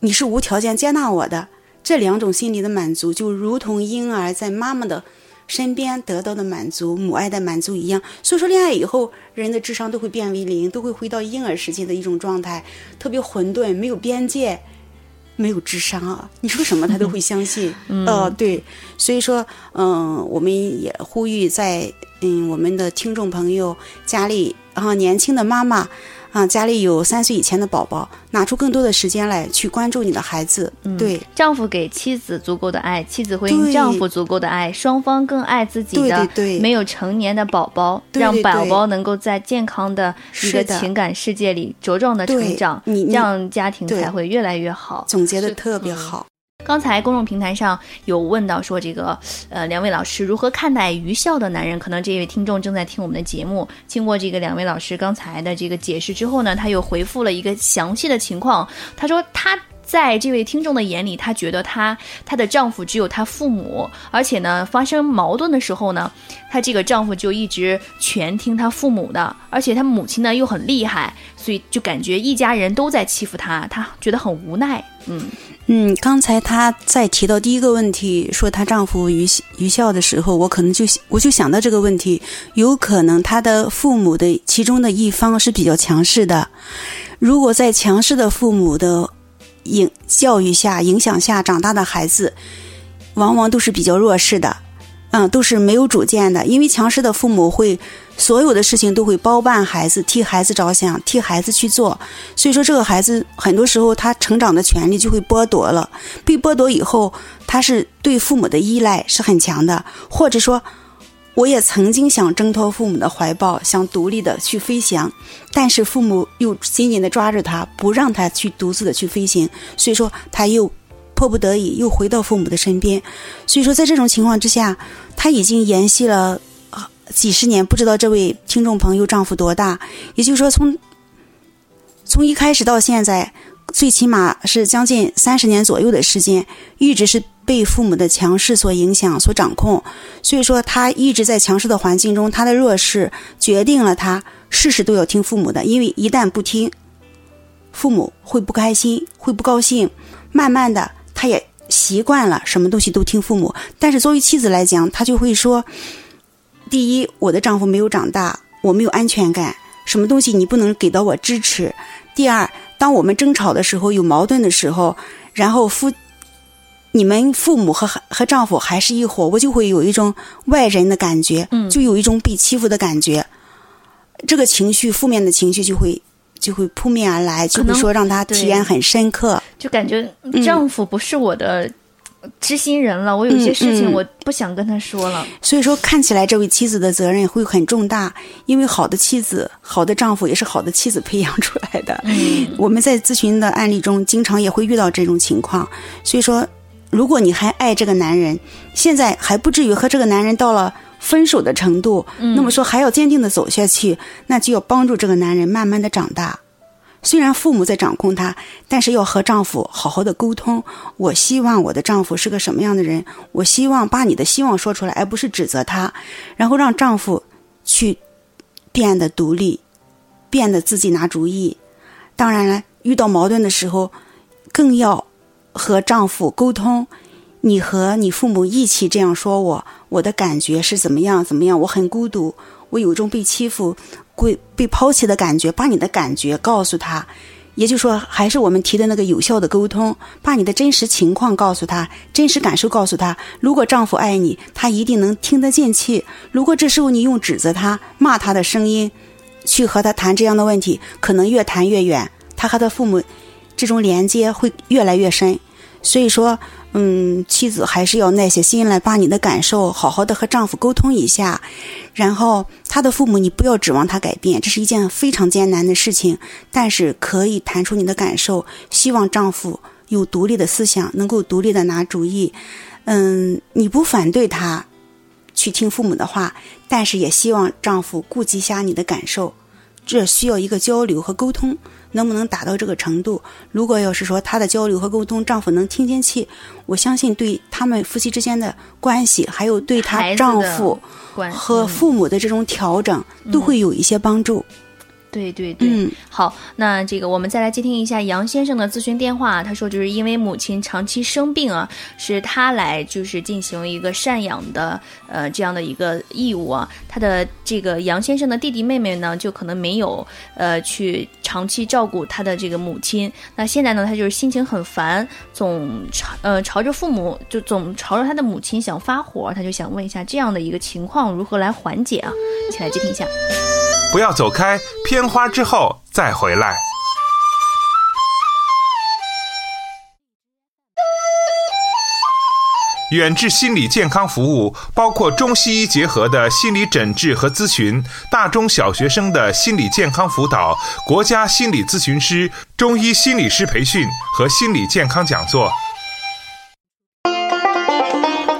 Speaker 4: 你是无条件接纳我的，这两种心理的满足，就如同婴儿在妈妈的身边得到的满足、母爱的满足一样。所以说，恋爱以后，人的智商都会变为零，都会回到婴儿时期的一种状态，特别混沌，没有边界。没有智商啊！你说什么他都会相信。嗯、呃，对，所以说，嗯、我们也呼吁在嗯我们的听众朋友家里啊、年轻的妈妈啊，家里有三岁以前的宝宝，拿出更多的时间来去关注你的孩子。对，
Speaker 2: 丈夫给妻子足够的爱，妻子会给
Speaker 4: 对
Speaker 2: 丈夫足够的爱，双方更爱自己的没有成年的宝宝，
Speaker 4: 对对
Speaker 2: 让宝宝能够在健康的一个情感世界里茁壮的成长，
Speaker 4: 你你
Speaker 2: 这样家庭才会越来越好。
Speaker 4: 总结的特别
Speaker 3: 嗯
Speaker 4: 好。
Speaker 2: 刚才公众平台上有问到说，这个呃，两位老师如何看待愚孝的男人？可能这位听众正在听我们的节目，经过这个两位老师刚才的这个解释之后呢，他又回复了一个详细的情况。他说他。在这位听众的眼里，他觉得她她的丈夫只有她父母，而且呢，发生矛盾的时候呢，她这个丈夫就一直全听她父母的，而且她母亲呢又很厉害，所以就感觉一家人都在欺负她，她觉得很无奈。嗯，
Speaker 4: 嗯，刚才她在提到第一个问题，说她丈夫愚愚孝的时候，我可能就我就想到这个问题，有可能她的父母的其中的一方是比较强势的，如果在强势的父母的影教育下、影响下长大的孩子，往往都是比较弱势的，嗯，都是没有主见的。因为强势的父母会所有的事情都会包办孩子，替孩子着想，替孩子去做。所以说，这个孩子很多时候他成长的权利就会剥夺了。被剥夺以后，他是对父母的依赖是很强的，或者说。我也曾经想挣脱父母的怀抱，想独立的去飞翔，但是父母又紧紧的抓着他，不让他去独自的去飞行，所以说他又迫不得已又回到父母的身边。所以说，在这种情况之下，他已经延续了几十年，不知道这位听众朋友丈夫多大，也就是说从从一开始到现在，最起码是将近三十年左右的时间，一直是被父母的强势所影响、所掌控。所以说，他一直在强势的环境中，他的弱势决定了他事事都要听父母的，因为一旦不听，父母会不开心，会不高兴。慢慢的，他也习惯了什么东西都听父母。但是作为妻子来讲，她就会说：第一，我的丈夫没有长大，我没有安全感，什么东西你不能给到我支持。第二，当我们争吵的时候，有矛盾的时候，然后夫。你们父母和和丈夫还是一伙，我就会有一种外人的感觉，
Speaker 2: 嗯
Speaker 4: 就有一种被欺负的感觉，这个情绪负面的情绪就会就会扑面而来，就会说让他体验很深刻。
Speaker 2: 就感觉丈夫不是我的知心人了，我有些事情我不想跟他说了。
Speaker 4: 所以说，看起来这位妻子的责任会很重大，因为好的妻子、好的丈夫也是好的妻子培养出来的。
Speaker 2: 嗯，
Speaker 4: 我们在咨询的案例中，经常也会遇到这种情况。所以说，如果你还爱这个男人，现在还不至于和这个男人到了分手的程度，那么说还要坚定的走下去，那就要帮助这个男人慢慢的长大。虽然父母在掌控他，但是要和丈夫好好的沟通。我希望我的丈夫是个什么样的人？我希望把你的希望说出来，而不是指责他，然后让丈夫去变得独立，变得自己拿主意。当然了，遇到矛盾的时候，更要和丈夫沟通。你和你父母一起这样说我，我的感觉是怎么样？怎么样？我很孤独，我有一种被欺负、被被抛弃的感觉。把你的感觉告诉他，也就是说，还是我们提的那个有效的沟通，把你的真实情况告诉他，真实感受告诉他。如果丈夫爱你，他一定能听得进去；如果这时候你用指责他、骂他的声音去和他谈这样的问题，可能越谈越远，他和他父母这种连接会越来越深。所以说，嗯，妻子还是要耐下心来，把你的感受好好的和丈夫沟通一下，然后他的父母你不要指望他改变，这是一件非常艰难的事情，但是可以谈出你的感受，希望丈夫有独立的思想，能够独立的拿主意。嗯，你不反对他去听父母的话，但是也希望丈夫顾及一下你的感受，这需要一个交流和沟通。能不能达到这个程度？如果要是说她的交流和沟通，丈夫能听进去，我相信对他们夫妻之间的关系，还有对她丈夫和
Speaker 2: 嗯
Speaker 4: 父母的这种调整，都会有一些帮助。
Speaker 2: 对对对，
Speaker 4: 嗯
Speaker 2: 好，那这个我们再来接听一下杨先生的咨询电话。他说，就是因为母亲长期生病啊，是他来就是进行一个赡养的呃这样的一个义务啊。他的这个杨先生的弟弟妹妹呢，就可能没有呃去长期照顾他的这个母亲。那现在呢，他就是心情很烦，总朝呃朝着父母就总朝着他的母亲想发火，他就想问一下这样的一个情况如何来缓解啊？一起来接听一下。
Speaker 1: 不要走开，片花之后再回来。远志心理健康服务包括中西医结合的心理诊治和咨询，大中小学生的心理健康辅导，国家心理咨询师、中医心理师培训和心理健康讲座。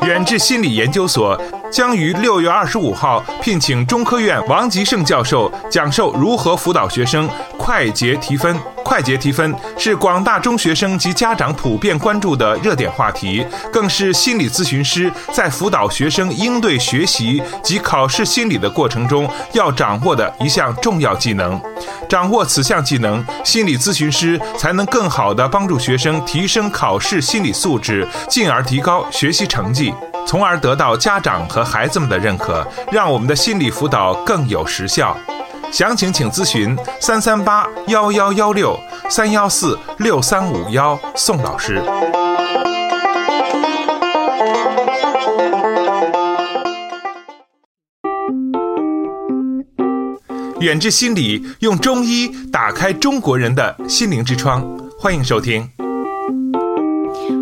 Speaker 1: 远志心理研究所将于六月二十五号聘请中科院王吉胜教授讲授如何辅导学生快捷提分。快捷提分是广大中学生及家长普遍关注的热点话题，更是心理咨询师在辅导学生应对学习及考试心理的过程中要掌握的一项重要技能。掌握此项技能，心理咨询师才能更好地帮助学生提升考试心理素质，进而提高学习成绩，从而得到家长和孩子们的认可，让我们的心理辅导更有实效。详情请咨询三三八幺幺幺六三幺四六三五幺宋老师。远志心理用中医打开中国人的心灵之窗，欢迎收听。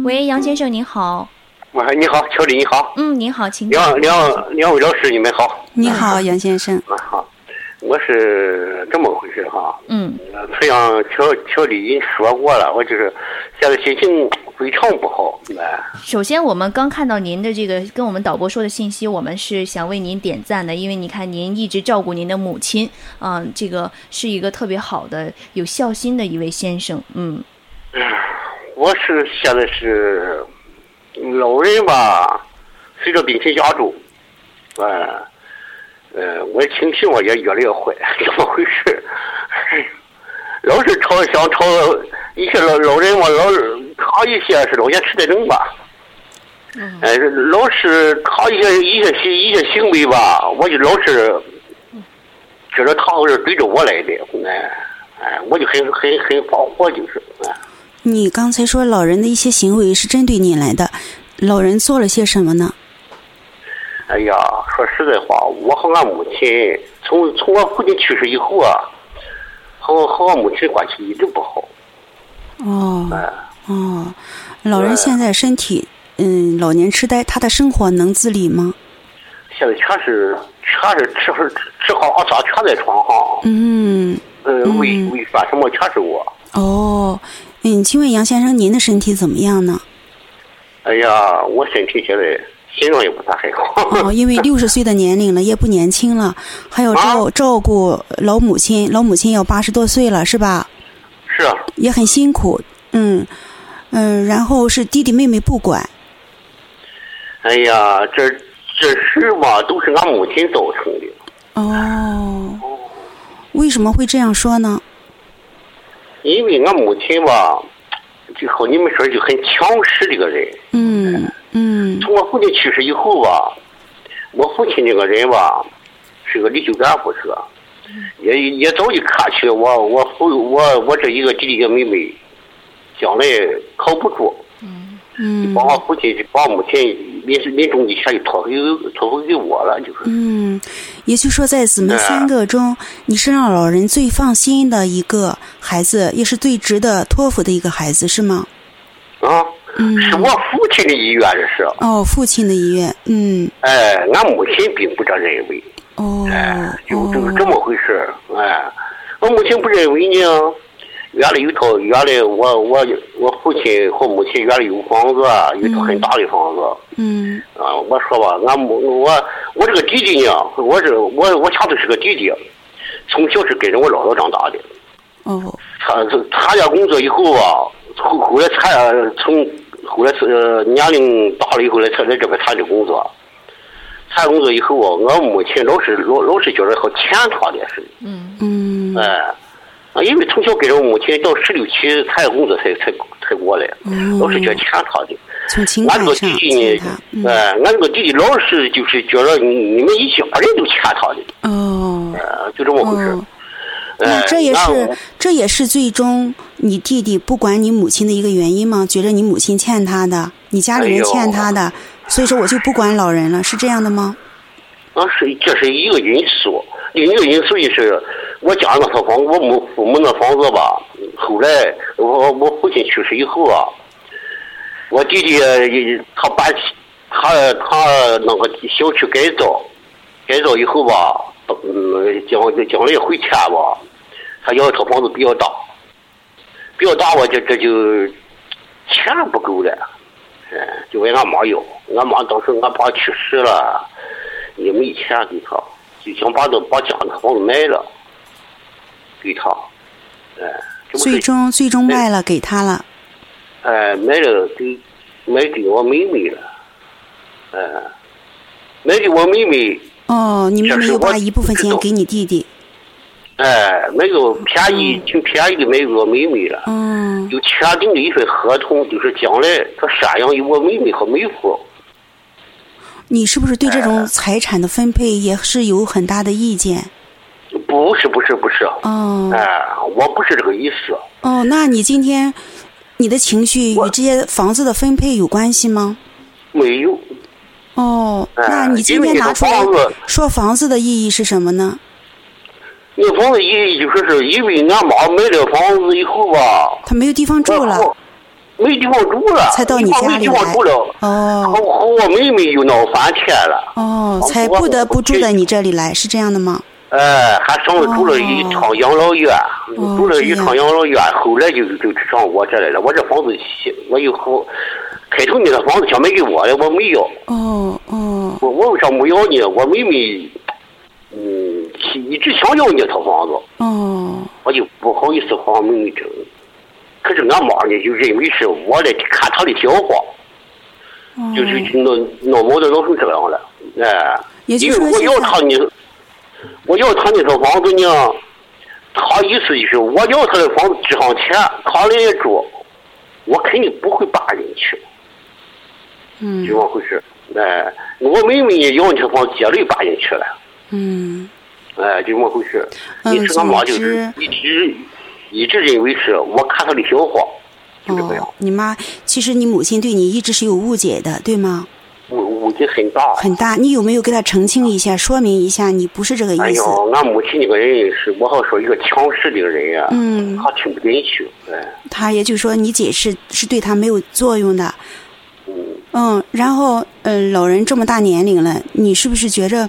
Speaker 2: 喂，杨先生您好。
Speaker 5: 喂，你好，乔丽你好。
Speaker 2: 嗯，你好，请
Speaker 5: 两两两位老师你们好。
Speaker 4: 你好，杨先生。
Speaker 5: 啊好，我是这么回事哈。
Speaker 2: 嗯
Speaker 5: 这样乔乔丽已经说过了，我就是现在心情非常不好。哎，
Speaker 2: 首先，我们刚看到您的这个跟我们导播说的信息，我们是想为您点赞的，因为你看您一直照顾您的母亲，嗯、这个是一个特别好的、有孝心的一位先生，嗯
Speaker 5: 我是现在是老人吧，随着病情加重，哎，呃，我的情绪嘛也越来越坏，怎么回事？老是吵想吵一些老老人嘛，老是他一些是老年痴呆症吧，哎，老是他一些一些行一些行为吧，我就老是觉得他是对着我来的，哎哎，我就很很很发火，就是哎。
Speaker 4: 你刚才说老人的一些行为是针对你来的，老人做了些什么呢？
Speaker 5: 哎呀，说实在话，我和俺母亲从从我父亲去世以后啊，和我和我母亲关系一直不好。
Speaker 4: 哦
Speaker 5: 哎，
Speaker 4: 哦，老人现在身体嗯老年痴呆，他的生活能自理吗？
Speaker 5: 现在全是全是吃喝吃喝拉撒全在床上，
Speaker 4: 嗯，
Speaker 5: 呃，
Speaker 4: 嗯
Speaker 5: 喂喂饭什么全是我。
Speaker 4: 哦，嗯，请问杨先生您的身体怎么样呢？
Speaker 5: 哎呀，我身体现在心脏也不太很好。
Speaker 4: 哦，因为六十岁的年龄了，也不年轻了，还要照照顾老母亲，老母亲要八十多岁了，是吧？
Speaker 5: 是啊，
Speaker 4: 也很辛苦，嗯嗯，然后是弟弟妹妹不管，
Speaker 5: 哎呀，这这事嘛都是俺母亲造成的。
Speaker 4: 哦，为什么会这样说呢？
Speaker 5: 因为俺母亲吧，就和你们说就很强势的一个人。
Speaker 4: 嗯嗯
Speaker 5: 从我父亲去世以后吧，我父亲这个人吧，是个离休干部是吧？也也早就看去我我父我我这一个弟弟一个妹妹，将来靠不住，
Speaker 4: 嗯。
Speaker 5: 把我父亲把我母亲临临终之前就托付给托付给我了，就是。
Speaker 4: 嗯，也就是说，在姊妹
Speaker 5: 哎
Speaker 4: 三个中，你是让老人最放心的一个孩子，也是最值得托付的一个孩子，是吗？
Speaker 5: 啊，
Speaker 4: 嗯。
Speaker 5: 是我父亲的意愿这是，
Speaker 4: 哦，父亲的遗愿，嗯，
Speaker 5: 哎，俺母亲并不这认为，
Speaker 4: 哦。
Speaker 5: 哎，就
Speaker 4: 哦
Speaker 5: 就是这么回事哎，我母亲不认为呢。原来有套，原来我我我父亲和母亲原来有房子，有一套很大的房子。
Speaker 4: 嗯
Speaker 5: 啊，我说吧，俺母我我这个弟弟呢，我是我我恰头是个弟弟，从小是跟着我姥姥长大的。
Speaker 4: 哦
Speaker 5: 他参加工作以后啊，后后来参从后来是呃年龄大了以后来才来这边参加工作。参加工作以后啊，我母亲老是老老是觉得好欠他的似的，
Speaker 4: 嗯
Speaker 5: 哎，啊，因为从小跟着我母亲到十六七参加工作才才才过来，老是觉得欠他的。
Speaker 4: 从情
Speaker 5: 俺这个弟弟呢，，
Speaker 4: 嗯
Speaker 5: 哎，俺这个弟弟老是就是觉得你你们一家人都欠他的，
Speaker 4: 哦
Speaker 5: 呃，就这么回事。
Speaker 4: 哦，那
Speaker 5: 哎
Speaker 4: 这也是这也是最终你弟弟不管你母亲的一个原因吗？觉着你母亲欠他的，你家里人欠他的，所以说我就不管老人了，是这样的吗？
Speaker 5: 啊，是这是一个因素。另一个因素就是我家那套房，我母父母那房子吧，后来我我父亲去世以后啊，我弟弟他搬他他那个小区改造，改造以后吧，嗯，将将来回迁吧，他要一套房子比较大，比较大我，这这就钱不够了，嗯，就问俺妈要，俺妈当时俺爸去世了，也没钱给他，就想把这把家那房子卖了，给他，哎，
Speaker 4: 最终最终卖了给他了。
Speaker 5: 哎，卖了给卖给我妹妹了，哎，卖给我妹妹，
Speaker 4: 哦，你妹妹又把一部分钱给你弟弟。
Speaker 5: 哎，卖个便宜，挺便宜的卖给我妹妹了，
Speaker 4: 嗯，
Speaker 5: 就签订了一份合同，就是将来他赡养我妹妹和妹夫。
Speaker 4: 你是不是对这
Speaker 5: 哎
Speaker 4: 种财产的分配也是有很大的意见？
Speaker 5: 不是不是不是，
Speaker 4: 哦
Speaker 5: 哎，我不是这个意思。
Speaker 4: 哦，那你今天你的情绪与这些房子的分配有关系吗？
Speaker 5: 没有，
Speaker 4: 哦，
Speaker 5: 哎
Speaker 4: 那你今天拿出来说房子的意义是什么呢？
Speaker 5: 那房子意义就说是因为俺妈买了房子以后吧，
Speaker 4: 她没有地方住了，
Speaker 5: 我没地方住了，
Speaker 4: 才到你家里
Speaker 5: 地方没地方
Speaker 4: 来
Speaker 5: 住了，和
Speaker 4: 哦
Speaker 5: 和我妹妹又闹翻天了。
Speaker 4: 哦，才不得不住在你这里来，是这样的吗？
Speaker 5: 哎，还上了住了一趟养老院，
Speaker 4: 哦
Speaker 5: 住了一
Speaker 4: 这样
Speaker 5: 趟养老院，后来就就上我这来了。我这房子，我以后开头你的房子想卖给我的，我没要。
Speaker 4: 哦哦
Speaker 5: 我我为啥没要呢？我妹妹，嗯，一直想要那套房子，
Speaker 4: 哦
Speaker 5: 我就不好意思和我妹妹争。可是俺妈呢，就认为是我来看她的笑话，
Speaker 4: 哦，
Speaker 5: 就是闹闹矛盾闹成这样了。哎，
Speaker 4: 也就
Speaker 5: 因为我要她呢，我要他那套房子呢，他意思就是我要他的房子值上钱，他来住，我肯定不会搬进去，
Speaker 4: 嗯
Speaker 5: 就往回事。哎，我妹妹也要那套房子接着搬进去了。
Speaker 4: 嗯
Speaker 5: 哎，就这么回事。
Speaker 4: 嗯
Speaker 5: 因此，俺妈就是一直一直认为是我看他的笑话，就这个样
Speaker 4: 哦。，你妈其实你母亲对你一直是有误解的，对吗？
Speaker 5: 误误解很大。
Speaker 4: 很大，你有没有给他澄清一下，说明一下你不是这个意思？
Speaker 5: 哎呦，俺母亲那个人是，我好说一个强势的人呀，
Speaker 4: 嗯
Speaker 5: 她听不进去。哎，
Speaker 4: 他也就是说你解释是对她没有作用的。
Speaker 5: 嗯，
Speaker 4: 嗯，然后呃，老人这么大年龄了，你是不是觉着，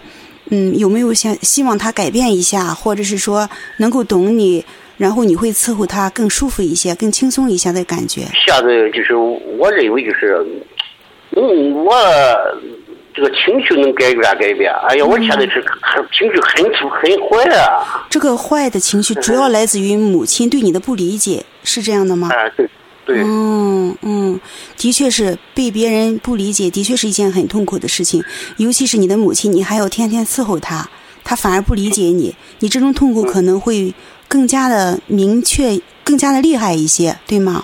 Speaker 4: 嗯，有没有想希望他改变一下，或者是说能够懂你，然后你会伺候他更舒服一些、更轻松一些的感觉？
Speaker 5: 现在就是我认为就是，嗯，我这个情绪能改变改变。哎呀，我现在是很情绪很粗很坏啊。
Speaker 4: 这个坏的情绪主要来自于母亲对你的不理解，是这样的吗？
Speaker 5: 哎，对对，
Speaker 4: 嗯嗯，的确是被别人不理解，的确是一件很痛苦的事情。尤其是你的母亲，你还要天天伺候她，她反而不理解你，你这种痛苦可能会更加的明确，更加的厉害一些，对吗？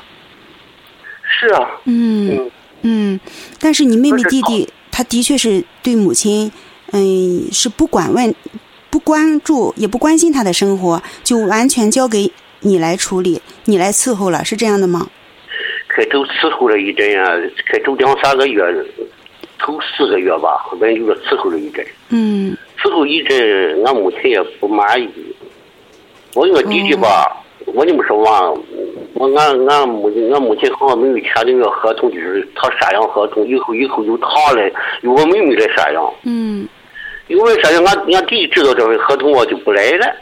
Speaker 5: 是啊，
Speaker 4: 嗯
Speaker 5: 嗯，
Speaker 4: 嗯，但是你妹妹弟弟，他的确是对母亲，嗯，是不管问、不关注，也不关心他的生活，就完全交给你来处理，你来伺候了，是这样的吗？
Speaker 5: 开头伺候了一阵啊，开头两三个月，头四个月吧，反正就是伺候了一阵。
Speaker 4: 嗯
Speaker 5: 伺候一阵，俺母亲也不满意。我那个弟弟吧，我这么说吧，我俺俺母亲俺母亲好像没有签的那个合同，就是他赡养合同，以后以后由他来，由我妹妹来赡养。
Speaker 4: 嗯，
Speaker 5: 因为赡养，俺俺弟弟知道这份合同，我就不来了。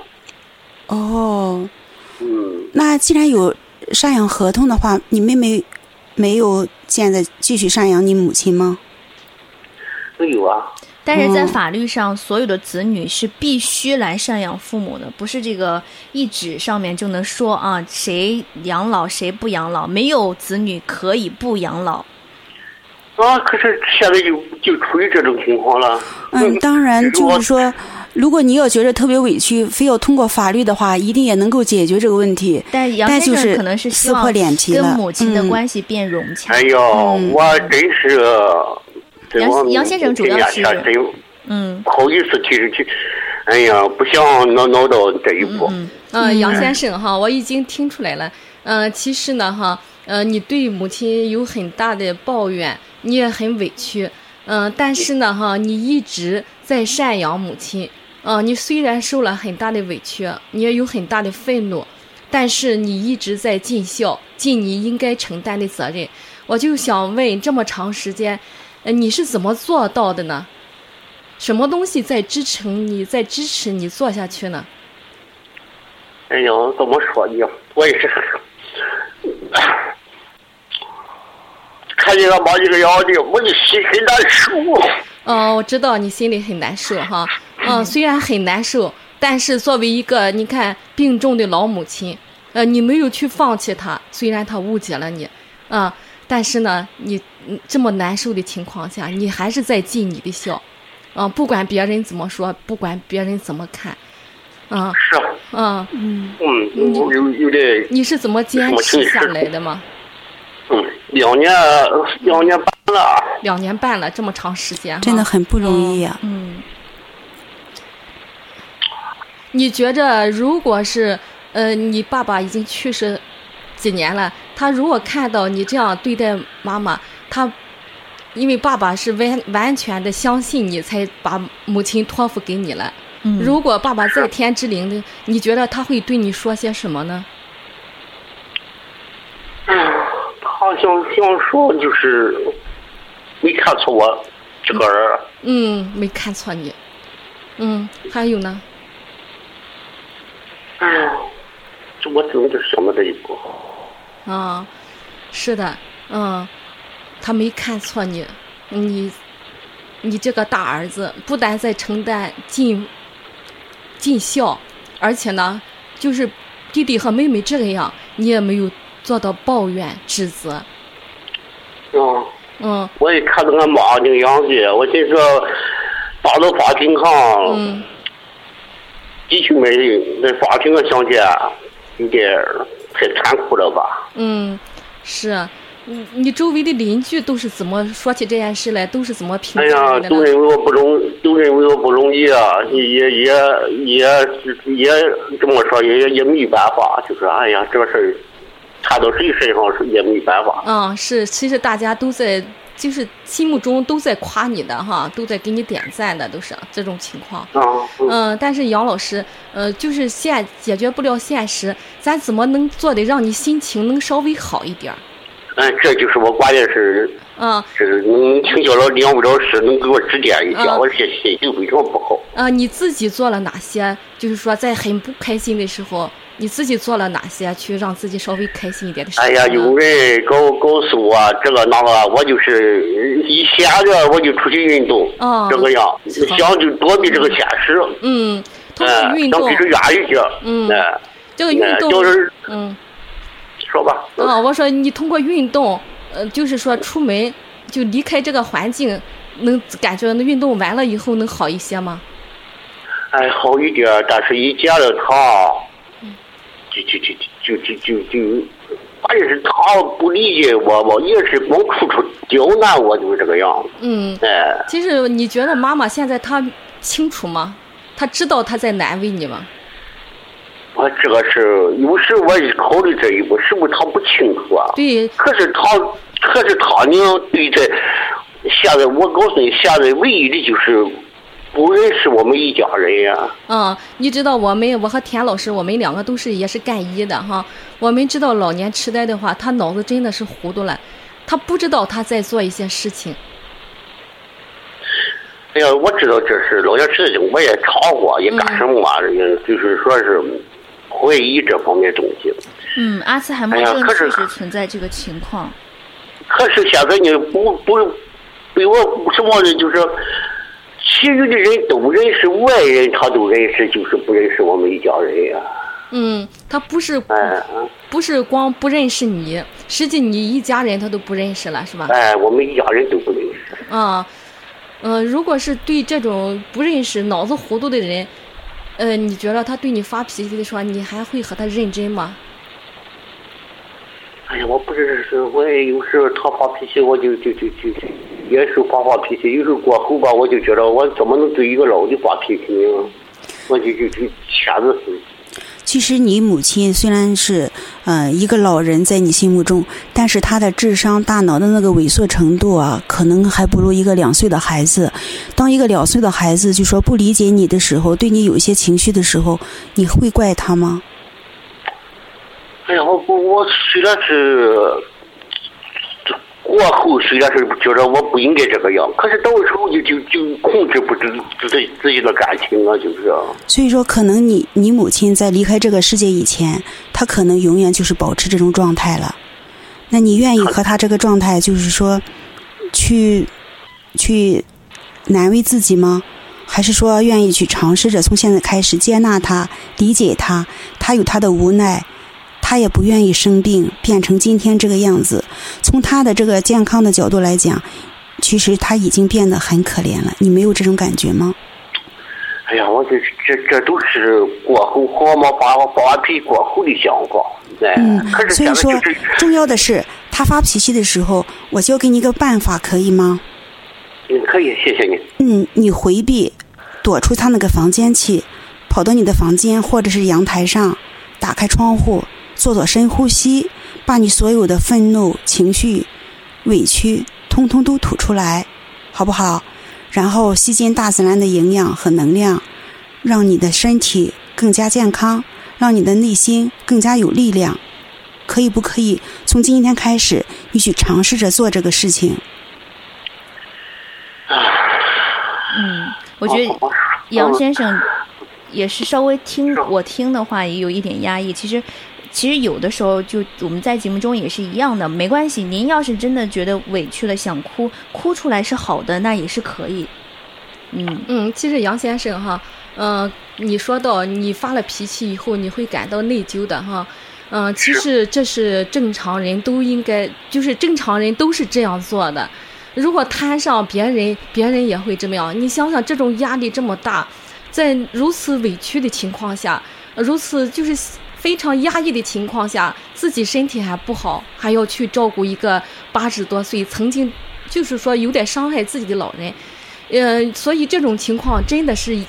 Speaker 4: 哦，
Speaker 5: 嗯，
Speaker 4: 那既然有赡养合同的话，你妹妹没有现在继续赡养你母亲吗？
Speaker 5: 没有啊。
Speaker 2: 但是在
Speaker 4: 嗯
Speaker 2: 法律上，所有的子女是必须来赡养父母的，不是这个一纸上面就能说啊谁养老谁不养老，没有子女可以不养老。
Speaker 5: 啊，可是现在就就处于这种情况了。
Speaker 4: 嗯，当然就是说，如果你要觉得特别委屈，非要通过法律的话，一定也能够解决这个问题。
Speaker 2: 但是杨
Speaker 4: 但就是
Speaker 2: 先生可能是
Speaker 4: 撕破脸皮了
Speaker 2: 跟母亲的
Speaker 4: 嗯
Speaker 2: 关系变融洽。
Speaker 5: 哎呦，
Speaker 4: 嗯
Speaker 5: 我真是，
Speaker 2: 杨杨先生主要是嗯
Speaker 5: 不好意思提出去，哎呀，不想闹闹到这一步。
Speaker 2: 嗯
Speaker 3: 嗯，杨先生哈，我已经听出来了。嗯、其实呢哈，呃，你对母亲有很大的抱怨，你也很委屈。嗯、但是呢哈，你一直在赡养母亲。嗯、你虽然受了很大的委屈，你也有很大的愤怒，但是你一直在尽孝，尽你应该承担的责任。我就想问，这么长时间，呃，你是怎么做到的呢？什么东西在支撑你，在支持你做下去呢？
Speaker 5: 哎呀，怎么说呢？我也是，看见他妈这个样子，我的心很难受。
Speaker 3: 嗯，我知道你心里很难受哈。嗯，虽然很难受，但是作为一个你看病重的老母亲，呃，你没有去放弃他，虽然他误解了你，啊、但是呢，你嗯这么难受的情况下，你还是在尽你的孝，啊、不管别人怎么说，不管别人怎么看，啊、
Speaker 5: 是。啊，
Speaker 3: 嗯、
Speaker 5: 嗯，有有有点，
Speaker 3: 你是怎么坚持下来的吗？
Speaker 5: 嗯，两年两年半了。
Speaker 3: 两年半了，这么长时间，
Speaker 4: 真的很不容易啊。
Speaker 3: 嗯，你觉着如果是呃，你爸爸已经去世几年了，他如果看到你这样对待妈妈，他因为爸爸是完完全的相信你，才把母亲托付给你了。
Speaker 2: 嗯
Speaker 3: 如果爸爸在天之灵的，你觉得他会对你说些什么呢？
Speaker 5: 嗯，他想想说就是没看错我这个人，
Speaker 3: 嗯，没看错你。嗯，还有呢？
Speaker 5: 嗯，这我怎么就想到这一步。
Speaker 3: 啊，是的，嗯，他没看错你，你，你这个大儿子不但在承担尽尽孝，而且呢，就是弟弟和妹妹这个样，你也没有做到抱怨指责，
Speaker 5: 嗯，
Speaker 3: 嗯
Speaker 5: 我也看到俺妈那个样子，我心说打到法庭上，
Speaker 3: 嗯
Speaker 5: 弟兄们那法庭上相见有点太残酷了吧？
Speaker 3: 嗯，是。你你周围的邻居都是怎么说起这件事来？都是怎么评
Speaker 5: 哎呀，
Speaker 3: 价你的呢？
Speaker 5: 都认为我不容，都认为我不容易啊，也也也也也这么说，也也没办法，就是哎呀，这个事儿摊到谁身上也没办法。
Speaker 3: 嗯，是，其实大家都在，就是心目中都在夸你的哈，都在给你点赞的，都是这种情况。
Speaker 5: 啊，嗯
Speaker 3: 嗯，但是杨老师，呃，就是现解决不了现实，咱怎么能做的让你心情能稍微好一点儿？
Speaker 5: 嗯，这就是我关键是
Speaker 3: 啊
Speaker 5: 是能请教了两位老师，能给我指点一下，
Speaker 3: 嗯
Speaker 5: 我这心情非常不好。
Speaker 3: 啊，你自己做了哪些？就是说，在很不开心的时候，你自己做了哪些去让自己稍微开心一点的事情？
Speaker 5: 哎呀，有人告告诉我这个那个，我就是一闲着我就出去运动，
Speaker 3: 哦
Speaker 5: 这个样，想就躲避这个现实，
Speaker 3: 嗯，通
Speaker 5: 哎
Speaker 3: 过运动，
Speaker 5: 想离这远一些，
Speaker 3: 嗯
Speaker 5: 哎
Speaker 3: 这个运
Speaker 5: 哎
Speaker 3: 动，
Speaker 5: 就是
Speaker 3: 嗯。
Speaker 5: 说吧，
Speaker 3: 嗯、我说你通过运动，呃，就是说出门就离开这个环境，能感觉那运动完了以后能好一些吗？
Speaker 5: 哎，好一点，但是一见了他，就就就就就就就，关键是他不理解我，我也是光处处刁难我，就是这个样子。
Speaker 3: 嗯，
Speaker 5: 哎，
Speaker 3: 其实你觉得妈妈现在她清楚吗？她知道她在难为你吗？
Speaker 5: 我这个是有时我也考虑这一步，是不是他不清楚啊？
Speaker 3: 对，
Speaker 5: 可是他，可是他呢，对这现在我告诉你，现在唯一的就是不认识我们一家人呀、
Speaker 3: 嗯，你知道我们我和田老师，我们两个都是也是干医的哈。我们知道老年痴呆的话，他脑子真的是糊涂了，他不知道他在做一些事情。
Speaker 5: 哎呀，我知道这是老年痴呆症，我也查过，也干什么嘛，也就是说是怀疑这方面东西。
Speaker 2: 嗯，阿兹海默症确实存在这个情况。
Speaker 5: 可是现在你，不不被我什么呢？就是其余的人都认识，外人他都认识，就是不认识我们一家人呀、
Speaker 3: 嗯，他不是
Speaker 5: 哎
Speaker 3: 不是光不认识你，实际你一家人他都不认识了，是吧？
Speaker 5: 哎，我们一家人都不认识。
Speaker 3: 啊，嗯、如果是对这种不认识、脑子糊涂的人，呃，你觉得他对你发脾气的时候，你还会和他认真吗？
Speaker 5: 哎呀，我不认识，我也有时候他发脾气，我就就就就就也是发发脾气。有时候过后吧，我就觉得我怎么能对一个老的发脾气呢？我就就就掐着死。
Speaker 4: 其实你母亲虽然是呃一个老人在你心目中，但是她的智商、大脑的那个萎缩程度啊，可能还不如一个两岁的孩子。当一个两岁的孩子就说不理解你的时候，对你有一些情绪的时候，你会怪他吗？
Speaker 5: 哎呀，我我我虽然是过后，虽然是觉得我不应该这个样，可是到时候就就就控制不住自己自己的感情啊，就是。
Speaker 4: 所以说，可能你你母亲在离开这个世界以前，她可能永远就是保持这种状态了。那你愿意和她这个状态，就是说，去去难为自己吗？还是说愿意去尝试着从现在开始接纳他、理解他？他有他的无奈，他也不愿意生病，变成今天这个样子。从他的这个健康的角度来讲，其实他已经变得很可怜了。你没有这种感觉吗？
Speaker 5: 哎呀，我这这这都是过后好嘛发发完脾气过后的想法，哎，
Speaker 4: 嗯
Speaker 5: 可，是
Speaker 4: 所以说重要的是，他发脾气的时候，我教给你一个办法，可以吗？
Speaker 5: 嗯，可以，谢谢你。
Speaker 4: 嗯，你回避，躲出他那个房间去，跑到你的房间或者是阳台上，打开窗户，做做深呼吸，把你所有的愤怒、情绪、委屈，通通都吐出来，好不好？然后吸进大自然的营养和能量，让你的身体更加健康，让你的内心更加有力量。可以不可以从今天开始，你去尝试着做这个事情？
Speaker 2: 嗯，我觉得杨先生也是稍微听我听的话，也有一点压抑。其实，其实有的时候就我们在节目中也是一样的，没关系。您要是真的觉得委屈了，想哭，哭出来是好的，那也是可以。嗯
Speaker 3: 嗯，其实杨先生哈，嗯、你说到你发了脾气以后，你会感到内疚的哈，嗯、其实这是正常人都应该，就是正常人都是这样做的。如果摊上别人，别人也会这么样。你想想，这种压力这么大，在如此委屈的情况下，如此就是非常压抑的情况下，自己身体还不好，还要去照顾一个八十多岁曾经就是说有点伤害自己的老人。呃，所以这种情况真的是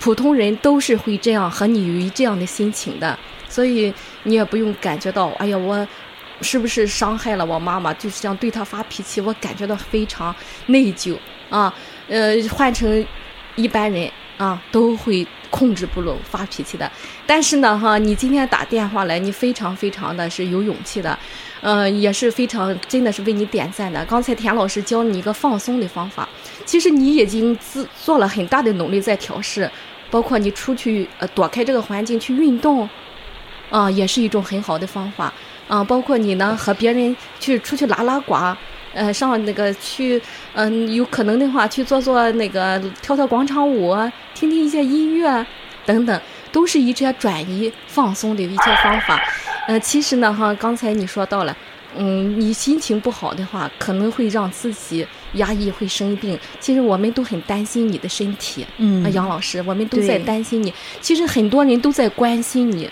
Speaker 3: 普通人都是会这样和你有这样的心情的，所以你也不用感觉到，哎呀，我是不是伤害了我妈妈？就是这样对她发脾气，我感觉到非常内疚啊。呃，换成一般人啊，都会控制不住发脾气的。但是呢，哈，你今天打电话来，你非常非常的是有勇气的，呃，也是非常真的是为你点赞的。刚才田老师教你一个放松的方法，其实你已经自做了很大的努力在调试，包括你出去呃躲开这个环境去运动，啊、也是一种很好的方法啊、包括你呢和别人去出去拉拉呱。呃，上那个去，嗯、有可能的话去做做那个跳跳广场舞，听听一些音乐，等等，都是一些转移放松的一些方法。呃，其实呢，哈，刚才你说到了，嗯，你心情不好的话，可能会让自己压抑，会生病。其实我们都很担心你的身体，
Speaker 2: 嗯
Speaker 3: 啊，杨老师，我们都在担心你。其实很多人都在关心你，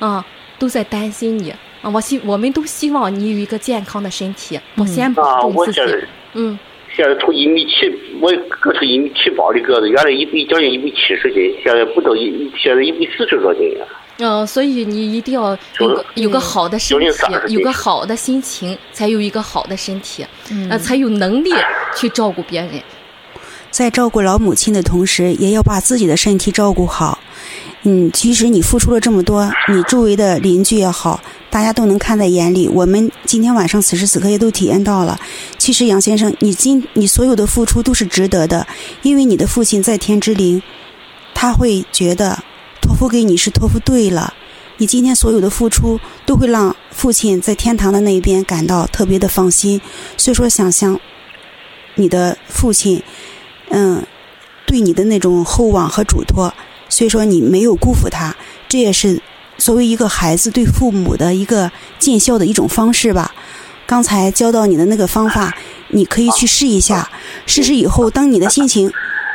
Speaker 3: 啊，都在担心你。啊，我希我们都希望你有一个健康的身体。我
Speaker 2: 嗯
Speaker 3: 先
Speaker 5: 啊，
Speaker 3: 保重自己。
Speaker 5: 我现在
Speaker 3: 嗯
Speaker 5: 现在从一米七，我个头一米七八的个子，原来一米将近一米七十斤，现在不到一，现在一米四十多斤了。
Speaker 3: 嗯、呃所以你一定要有个有个好的身体
Speaker 5: 30，
Speaker 3: 有个好的心情，才有一个好的身体，
Speaker 2: 嗯
Speaker 3: 呃，才有能力去照顾别人。
Speaker 4: 在照顾老母亲的同时，也要把自己的身体照顾好。嗯，其实你付出了这么多，你周围的邻居也好，大家都能看在眼里。我们今天晚上此时此刻也都体验到了。其实杨先生，你今你所有的付出都是值得的，因为你的父亲在天之灵，他会觉得托付给你是托付对了。你今天所有的付出都会让父亲在天堂的那一边感到特别的放心。所以说，想象你的父亲。嗯，对你的那种厚望和嘱托，所以说你没有辜负他，这也是作为一个孩子对父母的一个尽孝的一种方式吧。刚才教到你的那个方法，你可以去试一下。试试以后，当你的心情，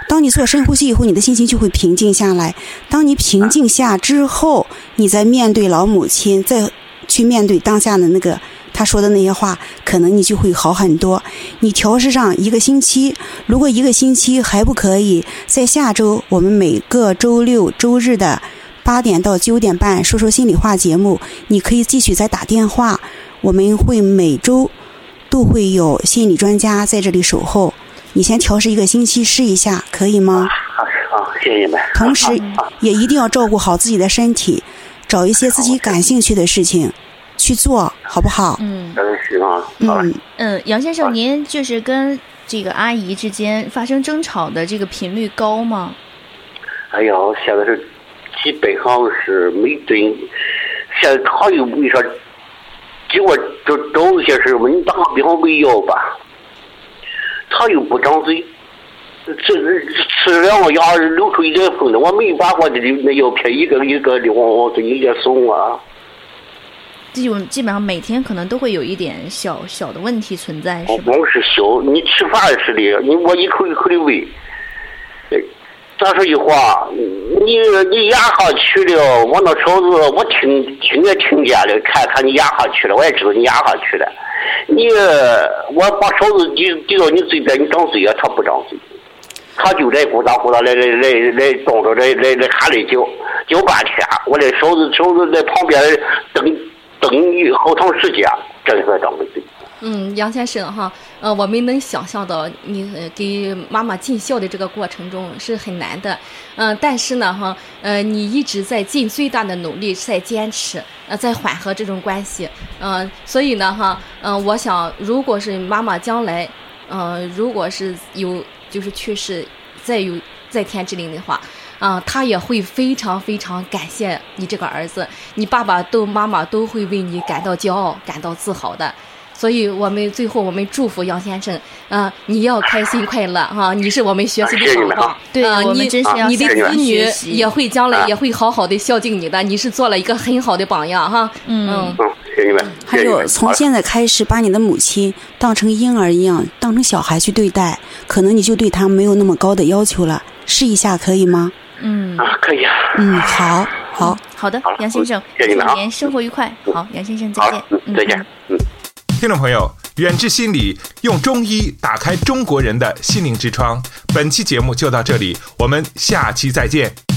Speaker 4: 当你做深呼吸以后，你的心情就会平静下来。当你平静下之后，你再面对老母亲，再去面对当下的那个他说的那些话，可能你就会好很多。你调试上一个星期，如果一个星期还不可以，在下周我们每个周六周日的八点到九点半说说心里话节目，你可以继续再打电话。我们会每周都会有心理专家在这里守候。你先调试一个星期试一下，可以吗？
Speaker 5: 啊啊，谢谢你们。
Speaker 4: 同时也一定要照顾好自己的身体，找一些自己感兴趣的事情去做，好不好？
Speaker 2: 嗯
Speaker 5: 行啊，
Speaker 4: 嗯，
Speaker 2: 嗯，杨先生，您就是跟这个阿姨之间发生争吵的这个频率高吗？
Speaker 5: 哎呀，现在是基本上是没准，现在他又没说，给我找找一些事嘛，你打个比方喂药吧，他又不张嘴，这这吃两个牙流出一点风来，我没把我的那药片一个一个的往往嘴里送啊。
Speaker 2: 这种基本上每天可能都会有一点小小的问题存在，是吧？
Speaker 5: 光是小，你吃饭似的，你我一口一口的喂。呃再说句话，你你牙下去了，我那勺子我听听也听见了，看看你牙下去了，我也知道你牙下去了。你我把勺子递递到你嘴边，你张嘴啊，他不张嘴，他就来咕哒咕哒来来来来动着来来来喊来叫叫半天，我这勺子勺子在旁边等等你好长时间，真是张不嘴。
Speaker 3: 嗯，杨先生哈，呃，我们能想象到你给妈妈尽孝的这个过程中是很难的，嗯、但是呢哈，呃，你一直在尽最大的努力在坚持，呃，在缓和这种关系，嗯、所以呢哈，嗯、我想如果是妈妈将来，呃，如果是有就是去世，再有在天之灵的话。啊、他也会非常非常感谢你这个儿子，你爸爸都妈妈都会为你感到骄傲、感到自豪的。所以我们最后我们祝福杨先生，啊、你要开心快乐哈、你是我们学习的榜样，
Speaker 2: 对
Speaker 3: 啊你
Speaker 2: 真是要
Speaker 3: 你的子女也会将来
Speaker 5: 啊
Speaker 3: 也会好好的孝敬你的，你是做了一个很好的榜样哈，
Speaker 2: 嗯
Speaker 3: 嗯
Speaker 5: 嗯，谢谢你们。
Speaker 4: 还有，从现在开始，把你的母亲当成婴儿一样，当成小孩去对待，可能你就对她没有那么高的要求了。试一下可以吗？
Speaker 2: 嗯，
Speaker 5: 啊，可以啊。
Speaker 4: 嗯，好，好，
Speaker 2: 好的
Speaker 5: 好，
Speaker 2: 杨先生，
Speaker 5: 谢谢你们啊
Speaker 2: 祝您生活愉快。好，杨先生再见，，
Speaker 5: 嗯，再见。嗯。
Speaker 1: 听众朋友，远志心理用中医打开中国人的心灵之窗。本期节目就到这里，我们下期再见。